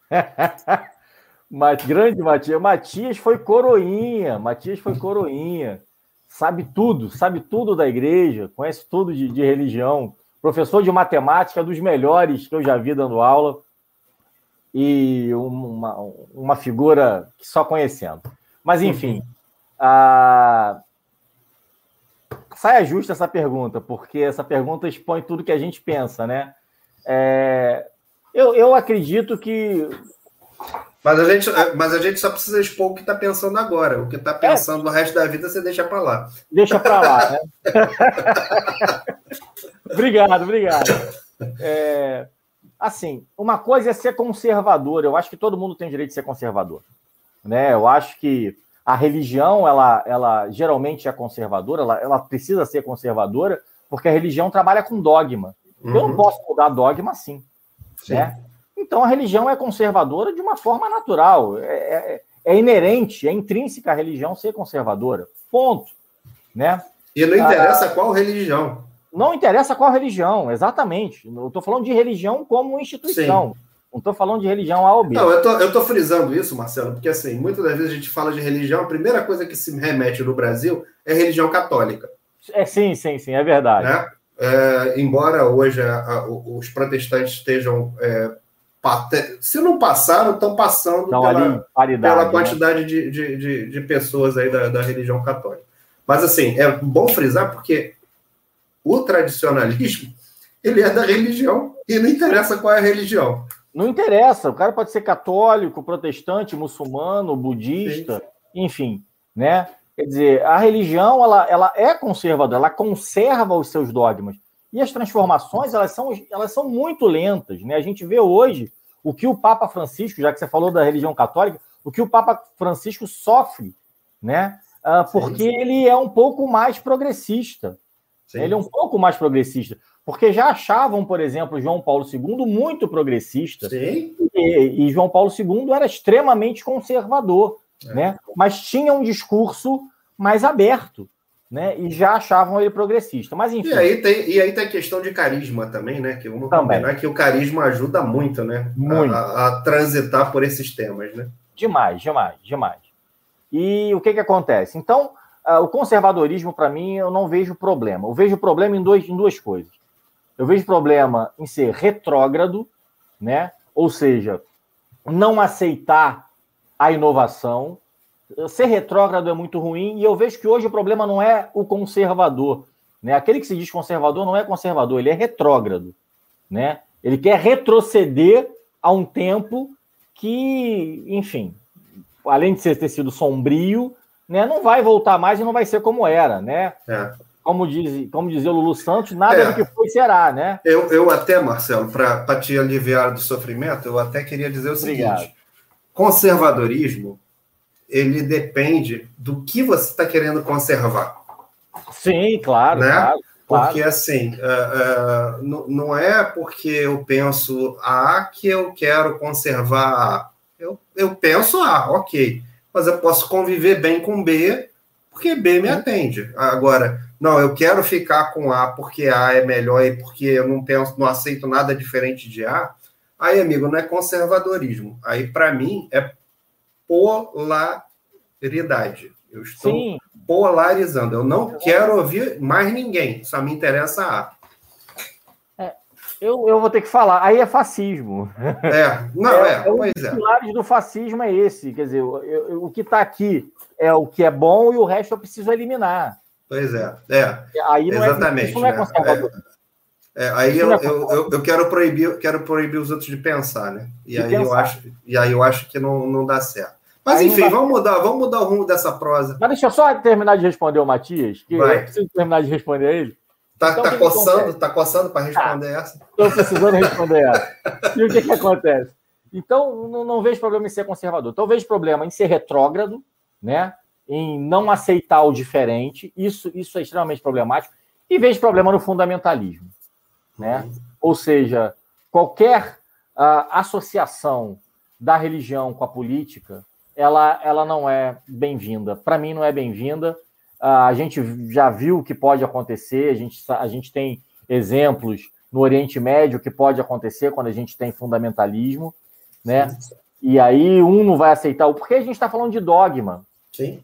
[LAUGHS] Mas grande Matias. Matias foi coroinha. Matias foi coroinha. Sabe tudo, sabe tudo da igreja, conhece tudo de, de religião. Professor de matemática, dos melhores que eu já vi dando aula. E uma, uma figura que só conhecendo. Mas, enfim, ah, saia justa essa pergunta, porque essa pergunta expõe tudo que a gente pensa, né? É, eu, eu acredito que. Mas a, gente, mas a gente só precisa expor o que está pensando agora. O que está pensando é. no resto da vida, você deixa para lá. Deixa para lá, né? [LAUGHS] [LAUGHS] obrigado, obrigado. É, assim, uma coisa é ser conservador. Eu acho que todo mundo tem direito de ser conservador. Né? Eu acho que a religião, ela, ela geralmente é conservadora, ela, ela precisa ser conservadora, porque a religião trabalha com dogma. Uhum. Eu não uhum. posso mudar dogma assim. Sim. Né? Então a religião é conservadora de uma forma natural. É, é, é inerente, é intrínseca a religião ser conservadora. Ponto. Né? E não interessa ah, qual religião. Não interessa qual religião, exatamente. Eu estou falando de religião como instituição. Sim. Não estou falando de religião A ou B. Não, eu tô, estou frisando isso, Marcelo, porque assim, muitas das vezes a gente fala de religião, a primeira coisa que se remete no Brasil é religião católica. É, sim, sim, sim, é verdade. Né? É, embora hoje a, a, os protestantes estejam. É, se não passaram, estão passando pela, ali, pela né? quantidade né? de, de, de, de, pessoas aí da, da religião católica. Mas assim, é bom frisar porque o tradicionalismo ele é da religião e não interessa qual é a religião. Não interessa, o cara pode ser católico, protestante, muçulmano, budista, Sim. enfim, né? Quer dizer, a religião ela, ela é conservadora, ela conserva os seus dogmas. E as transformações elas são, elas são muito lentas. Né? A gente vê hoje o que o Papa Francisco, já que você falou da religião católica, o que o Papa Francisco sofre, né? Uh, porque ele é um pouco mais progressista. Sim. Ele é um pouco mais progressista. Porque já achavam, por exemplo, João Paulo II muito progressista. E, e João Paulo II era extremamente conservador é. né? Mas tinha um discurso mais aberto, né? E já achavam ele progressista. Mas enfim. E aí tem, e aí tem a questão de carisma também, né? Que vamos também. combinar que o carisma ajuda muito, né? Muito. A, a, transitar por esses temas, né? Demais, demais, demais. E o que que acontece? Então, uh, o conservadorismo, para mim, eu não vejo problema. Eu vejo problema em, dois, em duas coisas. Eu vejo problema em ser retrógrado, né? Ou seja, não aceitar a inovação. Ser retrógrado é muito ruim, e eu vejo que hoje o problema não é o conservador. Né? Aquele que se diz conservador não é conservador, ele é retrógrado. Né? Ele quer retroceder a um tempo que, enfim, além de ter sido sombrio, né, não vai voltar mais e não vai ser como era, né? É. Como, diz, como dizia o Lulu Santos, nada é. do que foi será, né? Eu, eu até, Marcelo, para te aliviar do sofrimento, eu até queria dizer o Obrigado. seguinte: conservadorismo ele depende do que você está querendo conservar. Sim, claro, né? claro. Porque claro. assim, uh, uh, não é porque eu penso A que eu quero conservar A. Eu, eu penso A, ok. Mas eu posso conviver bem com B, porque B me atende. Agora, não, eu quero ficar com A porque A é melhor e porque eu não penso, não aceito nada diferente de A. Aí, amigo, não é conservadorismo. Aí, para mim, é polaridade. Eu estou Sim. polarizando. Eu não quero ouvir mais ninguém, só me interessa a. É, eu, eu vou ter que falar. Aí é fascismo. É, não, é. é, é pois é. pilares do fascismo é esse. Quer dizer, eu, eu, o que está aqui é o que é bom e o resto eu preciso eliminar. Pois é, é. Aí não Exatamente. É, isso não é né? conservador. É, aí eu, eu, eu, eu, quero proibir, quero proibir os outros de pensar, né? E aí pensar. eu acho, e aí eu acho que não, não dá certo. Mas aí enfim, vamos mudar, vamos mudar o rumo dessa prosa. Mas deixa eu só terminar de responder o Matias, que Vai. eu preciso terminar de responder a ele. Tá, então, tá coçando, tá coçando para responder ah, essa? Estou precisando responder essa. [LAUGHS] E o que, que acontece? Então, não, não, vejo problema em ser conservador. Então, vejo problema em ser retrógrado, né? Em não aceitar o diferente. Isso, isso é extremamente problemático. E vejo problema no fundamentalismo. Né? Ou seja, qualquer uh, associação da religião com a política, ela, ela não é bem-vinda. Para mim, não é bem-vinda. Uh, a gente já viu o que pode acontecer, a gente, a gente tem exemplos no Oriente Médio que pode acontecer quando a gente tem fundamentalismo, né? Sim. E aí um não vai aceitar o porque a gente está falando de dogma. Sim.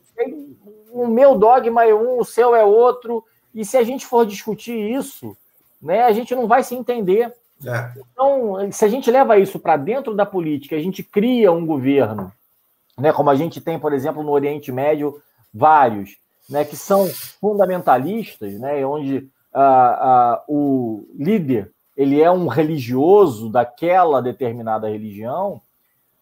O meu dogma é um, o seu é outro. E se a gente for discutir isso, né, a gente não vai se entender. É. Então, se a gente leva isso para dentro da política, a gente cria um governo, né, como a gente tem, por exemplo, no Oriente Médio, vários, né, que são fundamentalistas, né, onde ah, ah, o líder ele é um religioso daquela determinada religião,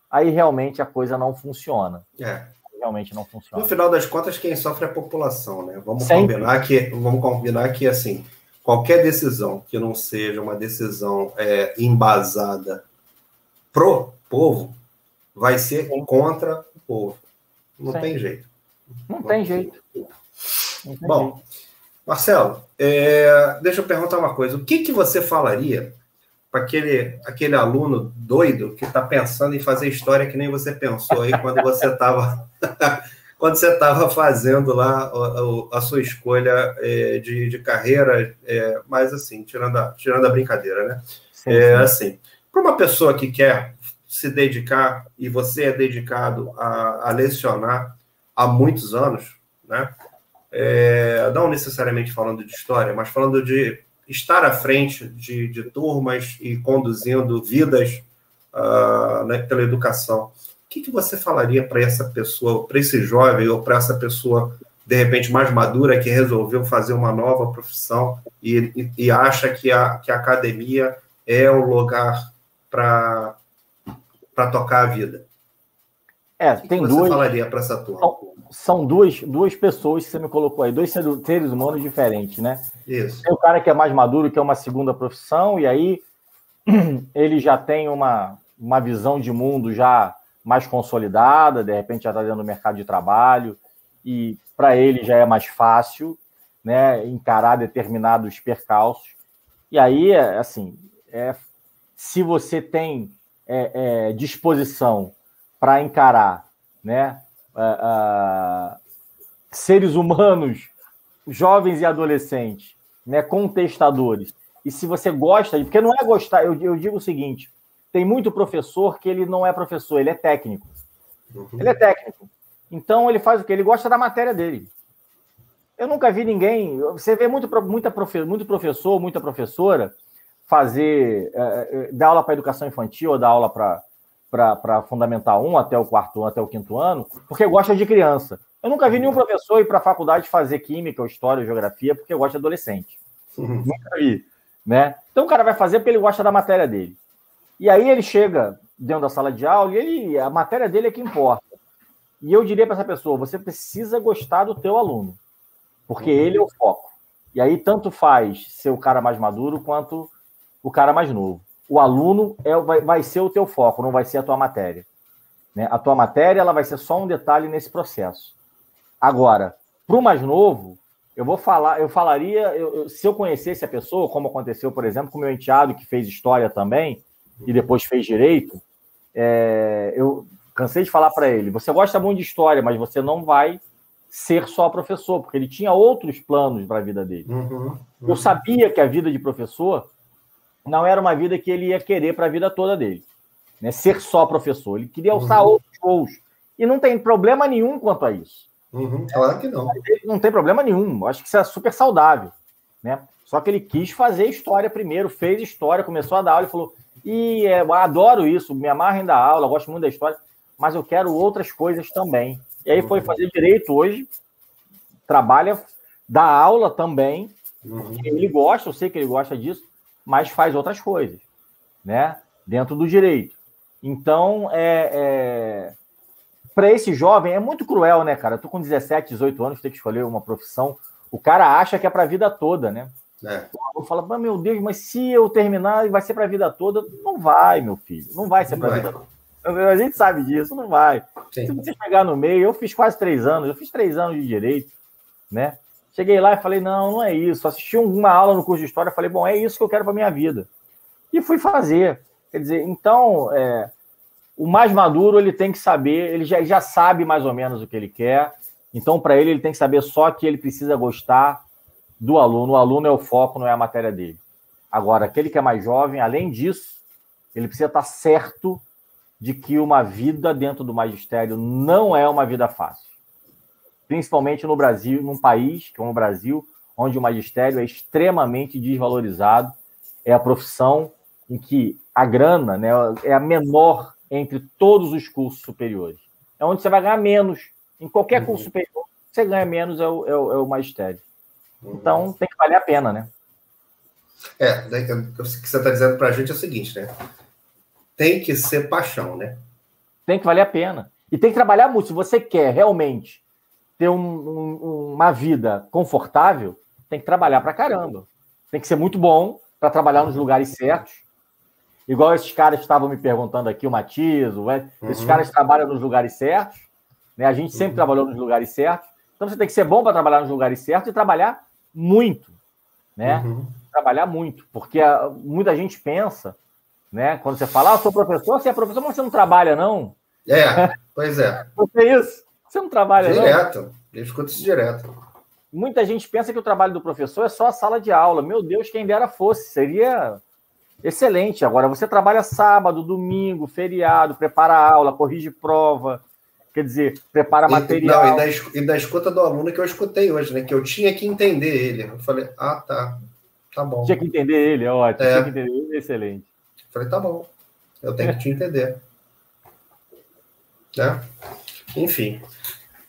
aí realmente a coisa não funciona. É. Realmente não funciona. No final das contas, quem sofre é a população, né? Vamos Sempre. combinar que vamos combinar que assim qualquer decisão que não seja uma decisão é, embasada pro povo vai ser Sim. contra o povo. Não Sim. tem jeito. Não, tem jeito. Tem Bom. Marcelo, é, deixa eu perguntar uma coisa. O que, que você falaria com aquele, aquele aluno doido que está pensando em fazer história que nem você pensou aí quando você estava [LAUGHS] quando você estava fazendo lá a, a, sua escolha é, de, de carreira, é, mas assim, tirando a, tirando a brincadeira, né? Sim, é, assim, para uma pessoa que quer se dedicar, e você é dedicado a, a lecionar há muitos anos, né? É, não necessariamente falando de história, mas falando de estar à frente de, de turmas e conduzindo vidas uh, né, pela educação. O que, que você falaria para essa pessoa, para esse jovem ou para essa pessoa de repente mais madura que resolveu fazer uma nova profissão e, e, e acha que a, que a academia é o lugar para tocar a vida? É, o que tem que você duas. falaria para essa turma? São duas, duas pessoas que você me colocou aí, dois seres humanos diferentes, né? Isso. Tem o cara que é mais maduro, que é uma segunda profissão, e aí [CLEARS THROAT] ele já tem uma, uma visão de mundo já mais consolidada, de repente já está dentro do mercado de trabalho, e para ele já é mais fácil né, encarar determinados percalços. E aí, assim, é, se você tem é, é, disposição para encarar né, uh, seres humanos, jovens e adolescentes, né, contestadores. E se você gosta, porque não é gostar, eu, eu digo o seguinte: tem muito professor que ele não é professor, ele é técnico. Uhum. Ele é técnico. Então ele faz o que? Ele gosta da matéria dele. Eu nunca vi ninguém. Você vê muito, muita profe, muito professor, muita professora fazer, é, dar aula para educação infantil ou dar aula para para Fundamental 1 até o quarto até o quinto ano, porque gosta de criança. Eu nunca vi nenhum professor ir para a faculdade fazer química, ou história, ou geografia, porque gosta de adolescente. Uhum. Nunca vi. Né? Então o cara vai fazer porque ele gosta da matéria dele. E aí ele chega dentro da sala de aula e ele, a matéria dele é que importa. E eu diria para essa pessoa: você precisa gostar do teu aluno, porque uhum. ele é o foco. E aí tanto faz ser o cara mais maduro quanto o cara mais novo o aluno é, vai, vai ser o teu foco, não vai ser a tua matéria. Né? A tua matéria ela vai ser só um detalhe nesse processo. Agora, para o mais novo, eu vou falar, eu falaria, eu, se eu conhecesse a pessoa, como aconteceu, por exemplo, com o meu enteado, que fez história também, e depois fez direito, é, eu cansei de falar para ele: você gosta muito de história, mas você não vai ser só professor, porque ele tinha outros planos para a vida dele. Uhum, uhum. Eu sabia que a vida de professor não era uma vida que ele ia querer para a vida toda dele. Né? Ser só professor. Ele queria alçar uhum. outros voos. E não tem problema nenhum quanto a isso. Uhum, claro que não. Não tem problema nenhum. Acho que isso é super saudável. Né? Só que ele quis fazer história primeiro, fez história, começou a dar aula e falou: e é, eu adoro isso, me amarro em dar aula, gosto muito da história, mas eu quero outras coisas também. E aí foi uhum. fazer direito hoje, trabalha, dá aula também. Uhum. Ele gosta, eu sei que ele gosta disso, mas faz outras coisas, né? Dentro do direito. Então, é, é... para esse jovem é muito cruel, né, cara? Tu com 17, 18 anos tem que escolher uma profissão. O cara acha que é para a vida toda, né? É. O fala, meu Deus, mas se eu terminar, vai ser para a vida toda? Não vai, meu filho. Não vai ser para a vida toda. A gente sabe disso, não vai. Sim. Se você chegar no meio, eu fiz quase três anos, eu fiz três anos de direito, né? Cheguei lá e falei, não, não é isso. Assisti uma aula no curso de história, falei, bom, é isso que eu quero para minha vida. E fui fazer. Quer dizer, então, é, o mais maduro ele tem que saber, ele já, já sabe mais ou menos o que ele quer. Então, para ele, ele tem que saber só que ele precisa gostar do aluno. O aluno é o foco, não é a matéria dele. Agora, aquele que é mais jovem, além disso, ele precisa estar certo de que uma vida dentro do magistério não é uma vida fácil principalmente no Brasil, num país como o Brasil, onde o magistério é extremamente desvalorizado, é a profissão em que a grana né, é a menor entre todos os cursos superiores. É onde você vai ganhar menos. Em qualquer curso uhum. superior, você ganha menos é o, é o, é o magistério. Uhum. Então, tem que valer a pena, né? É, o que você está dizendo para a gente é o seguinte, né? Tem que ser paixão, né? Tem que valer a pena. E tem que trabalhar muito. Se você quer realmente ter um, um, uma vida confortável, tem que trabalhar para caramba. Tem que ser muito bom para trabalhar nos lugares certos. Igual esses caras estavam me perguntando aqui, o Matias, o Ed, uhum. esses caras trabalham nos lugares certos. Né? A gente sempre uhum. trabalhou nos lugares certos. Então você tem que ser bom para trabalhar nos lugares certos e trabalhar muito. Né? Uhum. Trabalhar muito. Porque a, muita gente pensa Né? Quando você fala, ah, eu sou professor, você é professor, mas você não trabalha, não? É, pois é. [LAUGHS] Você é isso? Você não trabalha, direto. não? Direto. Eu escuto isso direto. Muita gente pensa que o trabalho do professor é só a sala de aula. Meu Deus, quem dera fosse. Seria excelente. Agora, você trabalha sábado, domingo, feriado, prepara aula, corrige prova, quer dizer, prepara material. Não, e, da, e da escuta do aluno que eu escutei hoje, né? Que eu tinha que entender ele. Eu falei, ah, tá. Tá bom. Tinha que entender ele, é ótimo. É. Tinha que entender ele, excelente. Eu falei, tá bom. Eu tenho que te entender. né? Enfim.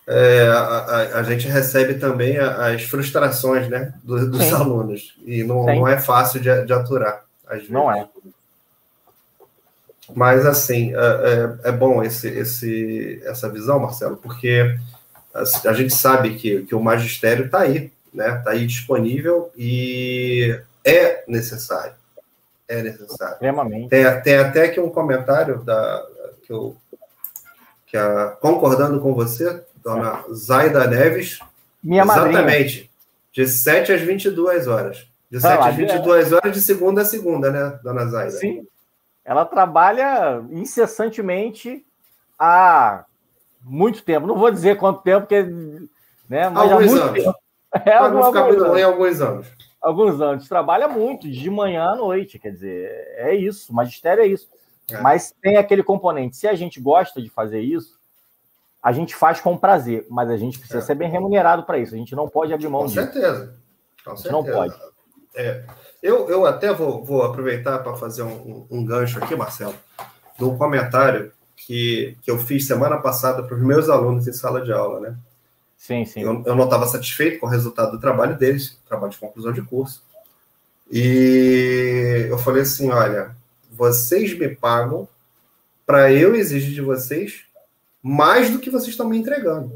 É, a, a, a, gente recebe também as frustrações né, dos, dos alunos. E não, não é fácil de, de aturar. Não é. Mas, assim, é, é, é bom esse, esse, essa visão, Marcelo, porque a, a gente sabe que, que o magistério está aí, né? Está aí disponível e é necessário. É necessário. Extremamente. Tem, tem até aqui um comentário da, que eu, que a, concordando com você, dona Zaida Neves. Minha Exatamente. Madrinha. De 7 às 22 horas. De 7 às 22 horas, de segunda a segunda, né, dona Zaida? Sim. Ela trabalha incessantemente há muito tempo. Não vou dizer quanto tempo, porque. Né, mas alguns anos. tempo. É, alguns, alguns, anos. alguns anos. Alguns anos. Trabalha muito, de manhã à noite. Quer dizer, é isso. O magistério é isso. É. Mas tem aquele componente. Se a gente gosta de fazer isso, a gente faz com prazer, mas a gente precisa é. ser bem remunerado para isso. A gente não pode abrir mão com disso. Certeza. Com certeza. Não pode. É. Eu, eu até vou, vou aproveitar para fazer um, um, gancho aqui, Marcelo, do comentário que, que eu fiz semana passada para os meus alunos em sala de aula, né? Sim, sim. Eu, eu não estava satisfeito com o resultado do trabalho deles, trabalho de conclusão de curso. E eu falei assim: olha, vocês me pagam para eu exigir de vocês mais do que vocês estão me entregando.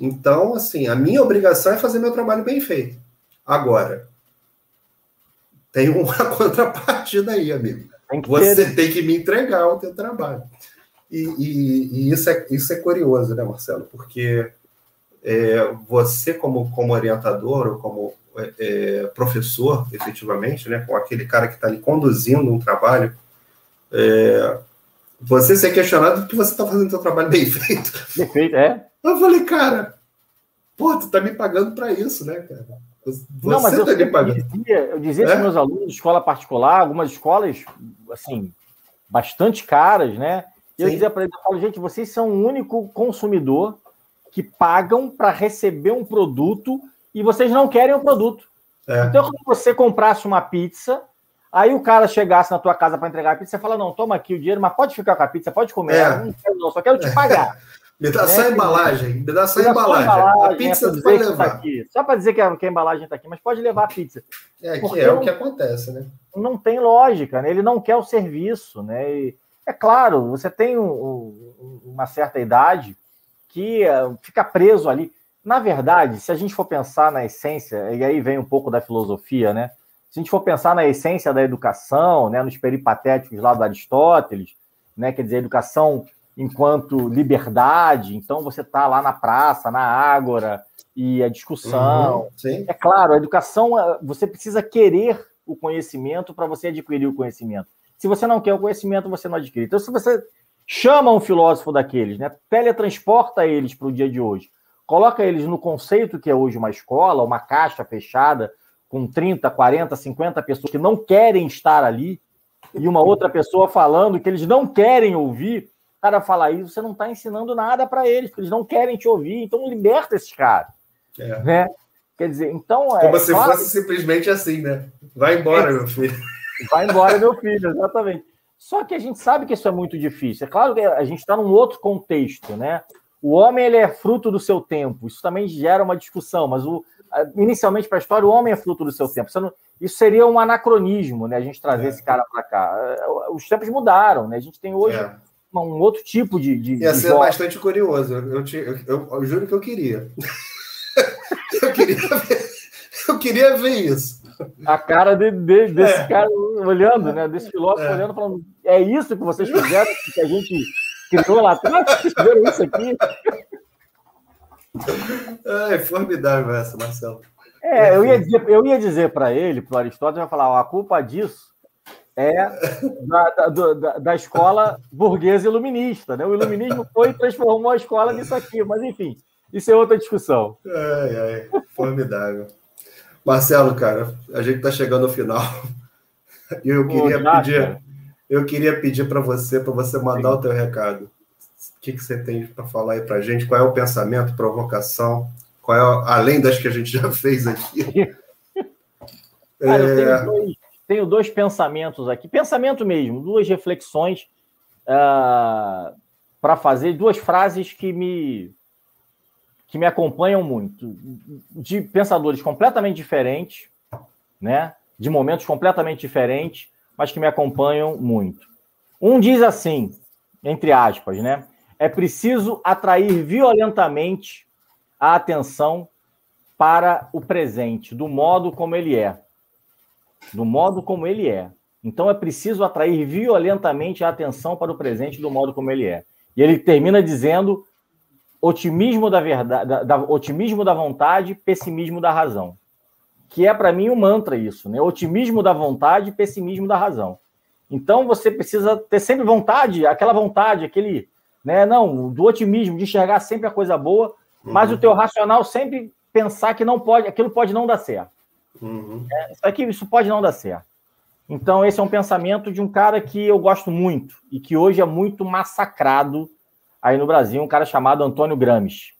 Então, assim, a minha obrigação é fazer meu trabalho bem feito. Agora, tem uma [LAUGHS] contrapartida aí, amigo. Tem Você ter... tem que me entregar o teu trabalho. E, e, e, isso, é, isso é curioso, né, Marcelo? Porque é, você, como, como orientador ou como é, é professor, efetivamente, né, com aquele cara que está ali conduzindo um trabalho, é, você ser questionado porque você está fazendo seu trabalho bem [LAUGHS] feito. Bem feito, é. Eu falei, cara, pô, tu tá me pagando para isso, né, cara? Você não, mas eu, tá dizia, eu dizia é? para meus alunos de escola particular, algumas escolas, assim, bastante caras, né? E eu dizia para eles, eu falo, gente, vocês são o único consumidor que pagam para receber um produto e vocês não querem o produto. É. Então, quando você comprasse uma pizza, aí o cara chegasse na tua casa para entregar a pizza, você fala, não, toma aqui o dinheiro, mas pode ficar com a pizza, pode comer. É. Não, não, só quero te pagar. [LAUGHS] Me dá né? só a embalagem, me dá só a embalagem. embalagem. A pizza é, pode levar. Tá aqui. Só para dizer que a, que a embalagem está aqui, mas pode levar a pizza. É, que é o que acontece, né? Não tem lógica, né? Ele não quer o serviço, né? E, é claro, você tem um, um, uma certa idade fica preso ali. Na verdade, se a gente for pensar na essência, e aí vem um pouco da filosofia, né? Se a gente for pensar na essência da educação, né, nos peripatéticos lá do Aristóteles, né, quer dizer, educação enquanto liberdade, então você está lá na praça, na ágora, e a discussão. Uhum, é claro, a educação, eh, você precisa querer o conhecimento para você adquirir o conhecimento. Se você não quer o conhecimento, você não adquire. Então, se você chama um filósofo daqueles, né, teletransporta eles para o dia de hoje, coloca eles no conceito que é hoje uma escola, uma caixa fechada, com 30, 40, 50 pessoas que não querem estar ali, e uma outra pessoa falando que eles não querem ouvir, cara falar isso, você não está ensinando nada para eles, porque eles não querem te ouvir, então liberta esses caras. É. Né? Quer dizer, então. É Como é, se claro, fosse simplesmente assim, né? Vai embora, é, meu filho. Vai embora, meu filho, exatamente. Só que a gente sabe que isso é muito difícil. É claro que a gente está num outro contexto, né? O homem ele é fruto do seu tempo. Isso também gera uma discussão, mas o, inicialmente para a história, o homem é fruto do seu tempo. Não, isso seria um anacronismo, né? A gente trazer é. esse cara para cá. Os tempos mudaram, né? A gente tem hoje é um outro tipo de. de Ia de ser bastante curioso. Eu, eu, eu, eu, juro que eu queria. [LAUGHS] eu queria ver, eu queria ver isso. A cara de, de, desse é. cara olhando, né? Desse filósofo é. olhando, falando: é isso que vocês fizeram, que a gente criou lá atrás? Vocês fizeram isso aqui? É formidável essa, Marcelo. É, eu ia dizer, eu ia dizer para ele, para o Aristóteles, vai falar: ó, a culpa disso é da, da, da, escola burguesa iluminista. Né? O iluminismo foi e transformou a escola nisso aqui, mas enfim, isso é outra discussão. Ai, ai, formidável. Marcelo, cara, a gente está chegando ao final. E [LAUGHS] eu queria Pô, pedir, eu queria pedir para você, para você mandar Sim. o teu recado. O que, que você tem para falar aí para a gente? Qual é o pensamento, provocação? Qual é, além das que a gente já [LAUGHS] fez aqui? [LAUGHS] Cara, é... eu tenho dois, tenho dois, pensamentos aqui, pensamento mesmo, duas reflexões uh, ah, para fazer, duas frases que me que me acompanham muito, de pensadores completamente diferentes, né? De momentos completamente diferentes, mas que me acompanham muito. Um diz assim, entre aspas, né? É preciso atrair violentamente a atenção para o presente, do modo como ele é. Do modo como ele é. Então é preciso atrair violentamente a atenção para o presente do modo como ele é. E ele termina dizendo otimismo da verdade, da, da, otimismo da vontade, pessimismo da razão. Que é para mim um mantra isso, né? Otimismo da vontade, pessimismo da razão. Então você precisa ter sempre vontade, aquela vontade, aquele, né, não, do otimismo, de enxergar sempre a coisa boa, uhum. mas o teu racional sempre pensar que não pode, aquilo pode não dar certo. Uhum. É, isso aqui, isso pode não dar certo. Então esse é um pensamento de um cara que eu gosto muito e que hoje é muito massacrado aí no Brasil, um cara chamado Antônio Gramsci.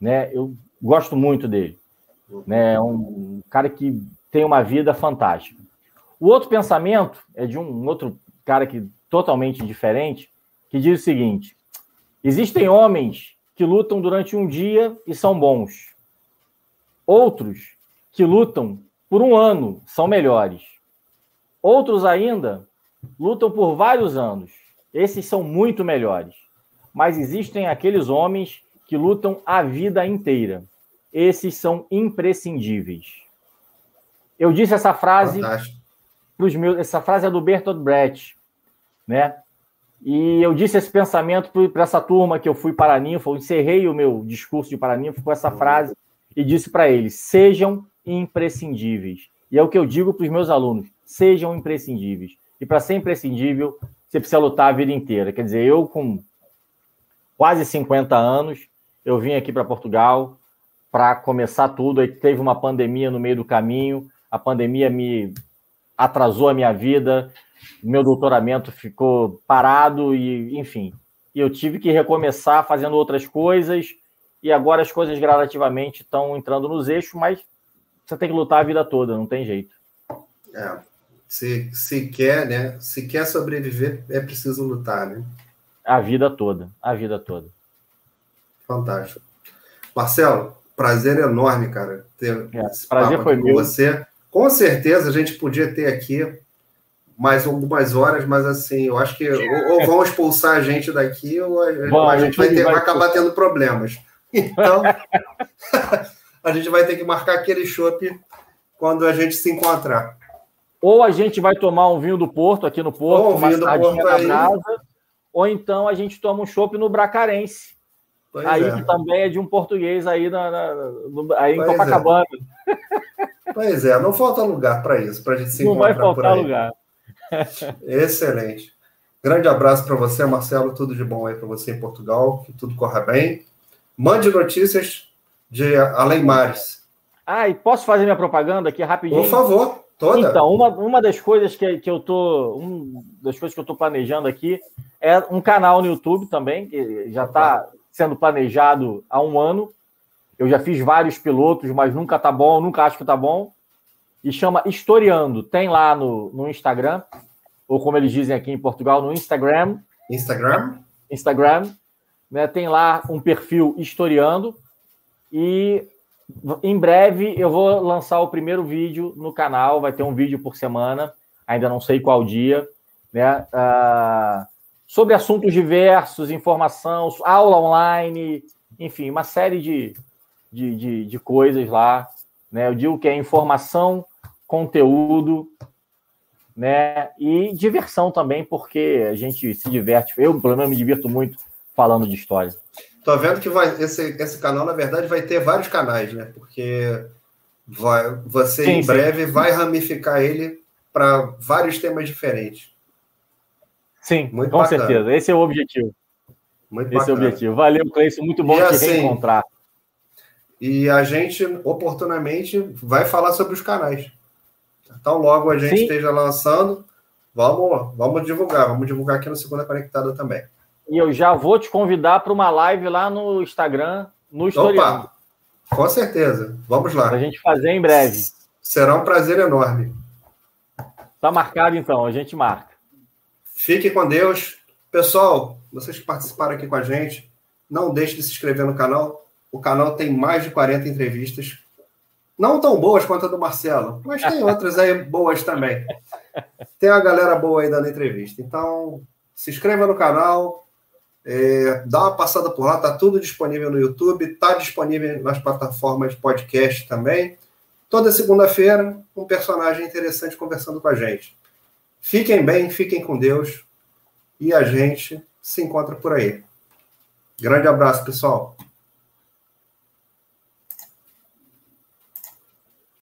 Né? Eu gosto muito dele. Né? É um cara que tem uma vida fantástica. O outro pensamento é de um outro cara que totalmente diferente, que diz o seguinte: existem homens que lutam durante um dia e são bons. Outros que lutam por um ano são melhores. Outros ainda lutam por vários anos. Esses são muito melhores mas existem aqueles homens que lutam a vida inteira. Esses são imprescindíveis. Eu disse essa frase para os meus. Essa frase é do Bertolt Brecht, né? E eu disse esse pensamento para essa turma que eu fui para Ninfo, eu encerrei o meu discurso de Paraninfo com essa frase e disse para eles: sejam imprescindíveis. E é o que eu digo para os meus alunos: sejam imprescindíveis. E para ser imprescindível, você precisa lutar a vida inteira. Quer dizer, eu com quase 50 anos. Eu vim aqui para Portugal para começar tudo. Aí teve uma pandemia no meio do caminho. A pandemia me atrasou a minha vida. Meu doutoramento ficou parado e, enfim, eu tive que recomeçar fazendo outras coisas. E agora as coisas gradativamente estão entrando nos eixos, mas você tem que lutar a vida toda, não tem jeito. É, se, se quer, né? Se quer sobreviver, é preciso lutar, né? A vida toda, a vida toda. Fantástico. Marcelo, prazer enorme, cara, ter é, prazer foi meu. você. Com certeza a gente podia ter aqui mais algumas horas, mas assim, eu acho que ou, ou vão expulsar a gente daqui ou a, Bom, a gente vai, ter, vai, vai acabar tendo problemas. [LAUGHS] Então, [LAUGHS] a gente vai ter que marcar aquele chopp quando a gente se encontrar. Ou a gente vai tomar um vinho do Porto aqui no Porto, ou um vinho do Porto aí. Brasa, ou então a gente toma um chopp no Bracarense. Pois aí é. também é de um português aí, na, na no, aí em pois é. Copacabana. É. Pois é, não falta lugar para isso, para a gente se não encontrar Não vai faltar lugar. [LAUGHS] Excelente. Grande abraço para você, Marcelo. Tudo de bom aí para você em Portugal. Que tudo corra bem. Mande notícias de Além Mares. Ah, e posso fazer minha propaganda aqui rapidinho? Por favor, toda. Então, uma, uma das coisas que, que eu tô. Um das coisas que eu estou planejando aqui é um canal no YouTube também, que já está sendo planejado há um ano. Eu já fiz vários pilotos, mas nunca tá bom, nunca acho que tá bom. E chama Historiando. Tem lá no, no Instagram, ou como eles dizem aqui em Portugal, no Instagram. Instagram? Instagram. Né, tem lá um perfil Historiando. E em breve eu vou lançar o primeiro vídeo no canal. Vai ter um vídeo por semana, ainda não sei qual dia. Né? Uh, sobre assuntos diversos, informação, aula online, enfim, uma série de, de, de, de coisas lá. Né? Eu digo que é informação, conteúdo, né? E diversão também, porque a gente se diverte. Eu, pelo menos, me divirto muito falando de história. Tô vendo que vai, esse, esse canal, na verdade, vai ter vários canais, né? Porque vai, você sim, em breve vai ramificar ele para vários temas diferentes. Sim, muito com bacana. certeza. Esse é o objetivo. Muito Esse bacana. é o objetivo. Valeu, Cleiton. Muito bom e te assim, reencontrar. E a gente, oportunamente, vai falar sobre os canais. Então, logo a gente Sim. esteja lançando, vamos, vamos divulgar. Vamos divulgar aqui no Segunda Conectada também. E eu já vou te convidar para uma live lá no Instagram, no Historiando. Opa, com certeza. Vamos lá. Para a gente fazer em breve. Será um prazer enorme. Tá marcado então, a gente marca. Fique com Deus. Pessoal, vocês que participaram aqui com a gente, não deixe de se inscrever no canal. O canal tem mais de 40 entrevistas. Não tão boas quanto a do Marcelo, mas tem [LAUGHS] outras aí boas também. Tem a galera boa aí dando entrevista. Então, se inscreva no canal, é, dá uma passada por lá, tá tudo disponível no YouTube, tá disponível nas plataformas de podcast também. Toda segunda-feira, um personagem interessante conversando com a gente. Fiquem bem, fiquem com Deus e a gente se encontra por aí. Grande abraço, pessoal.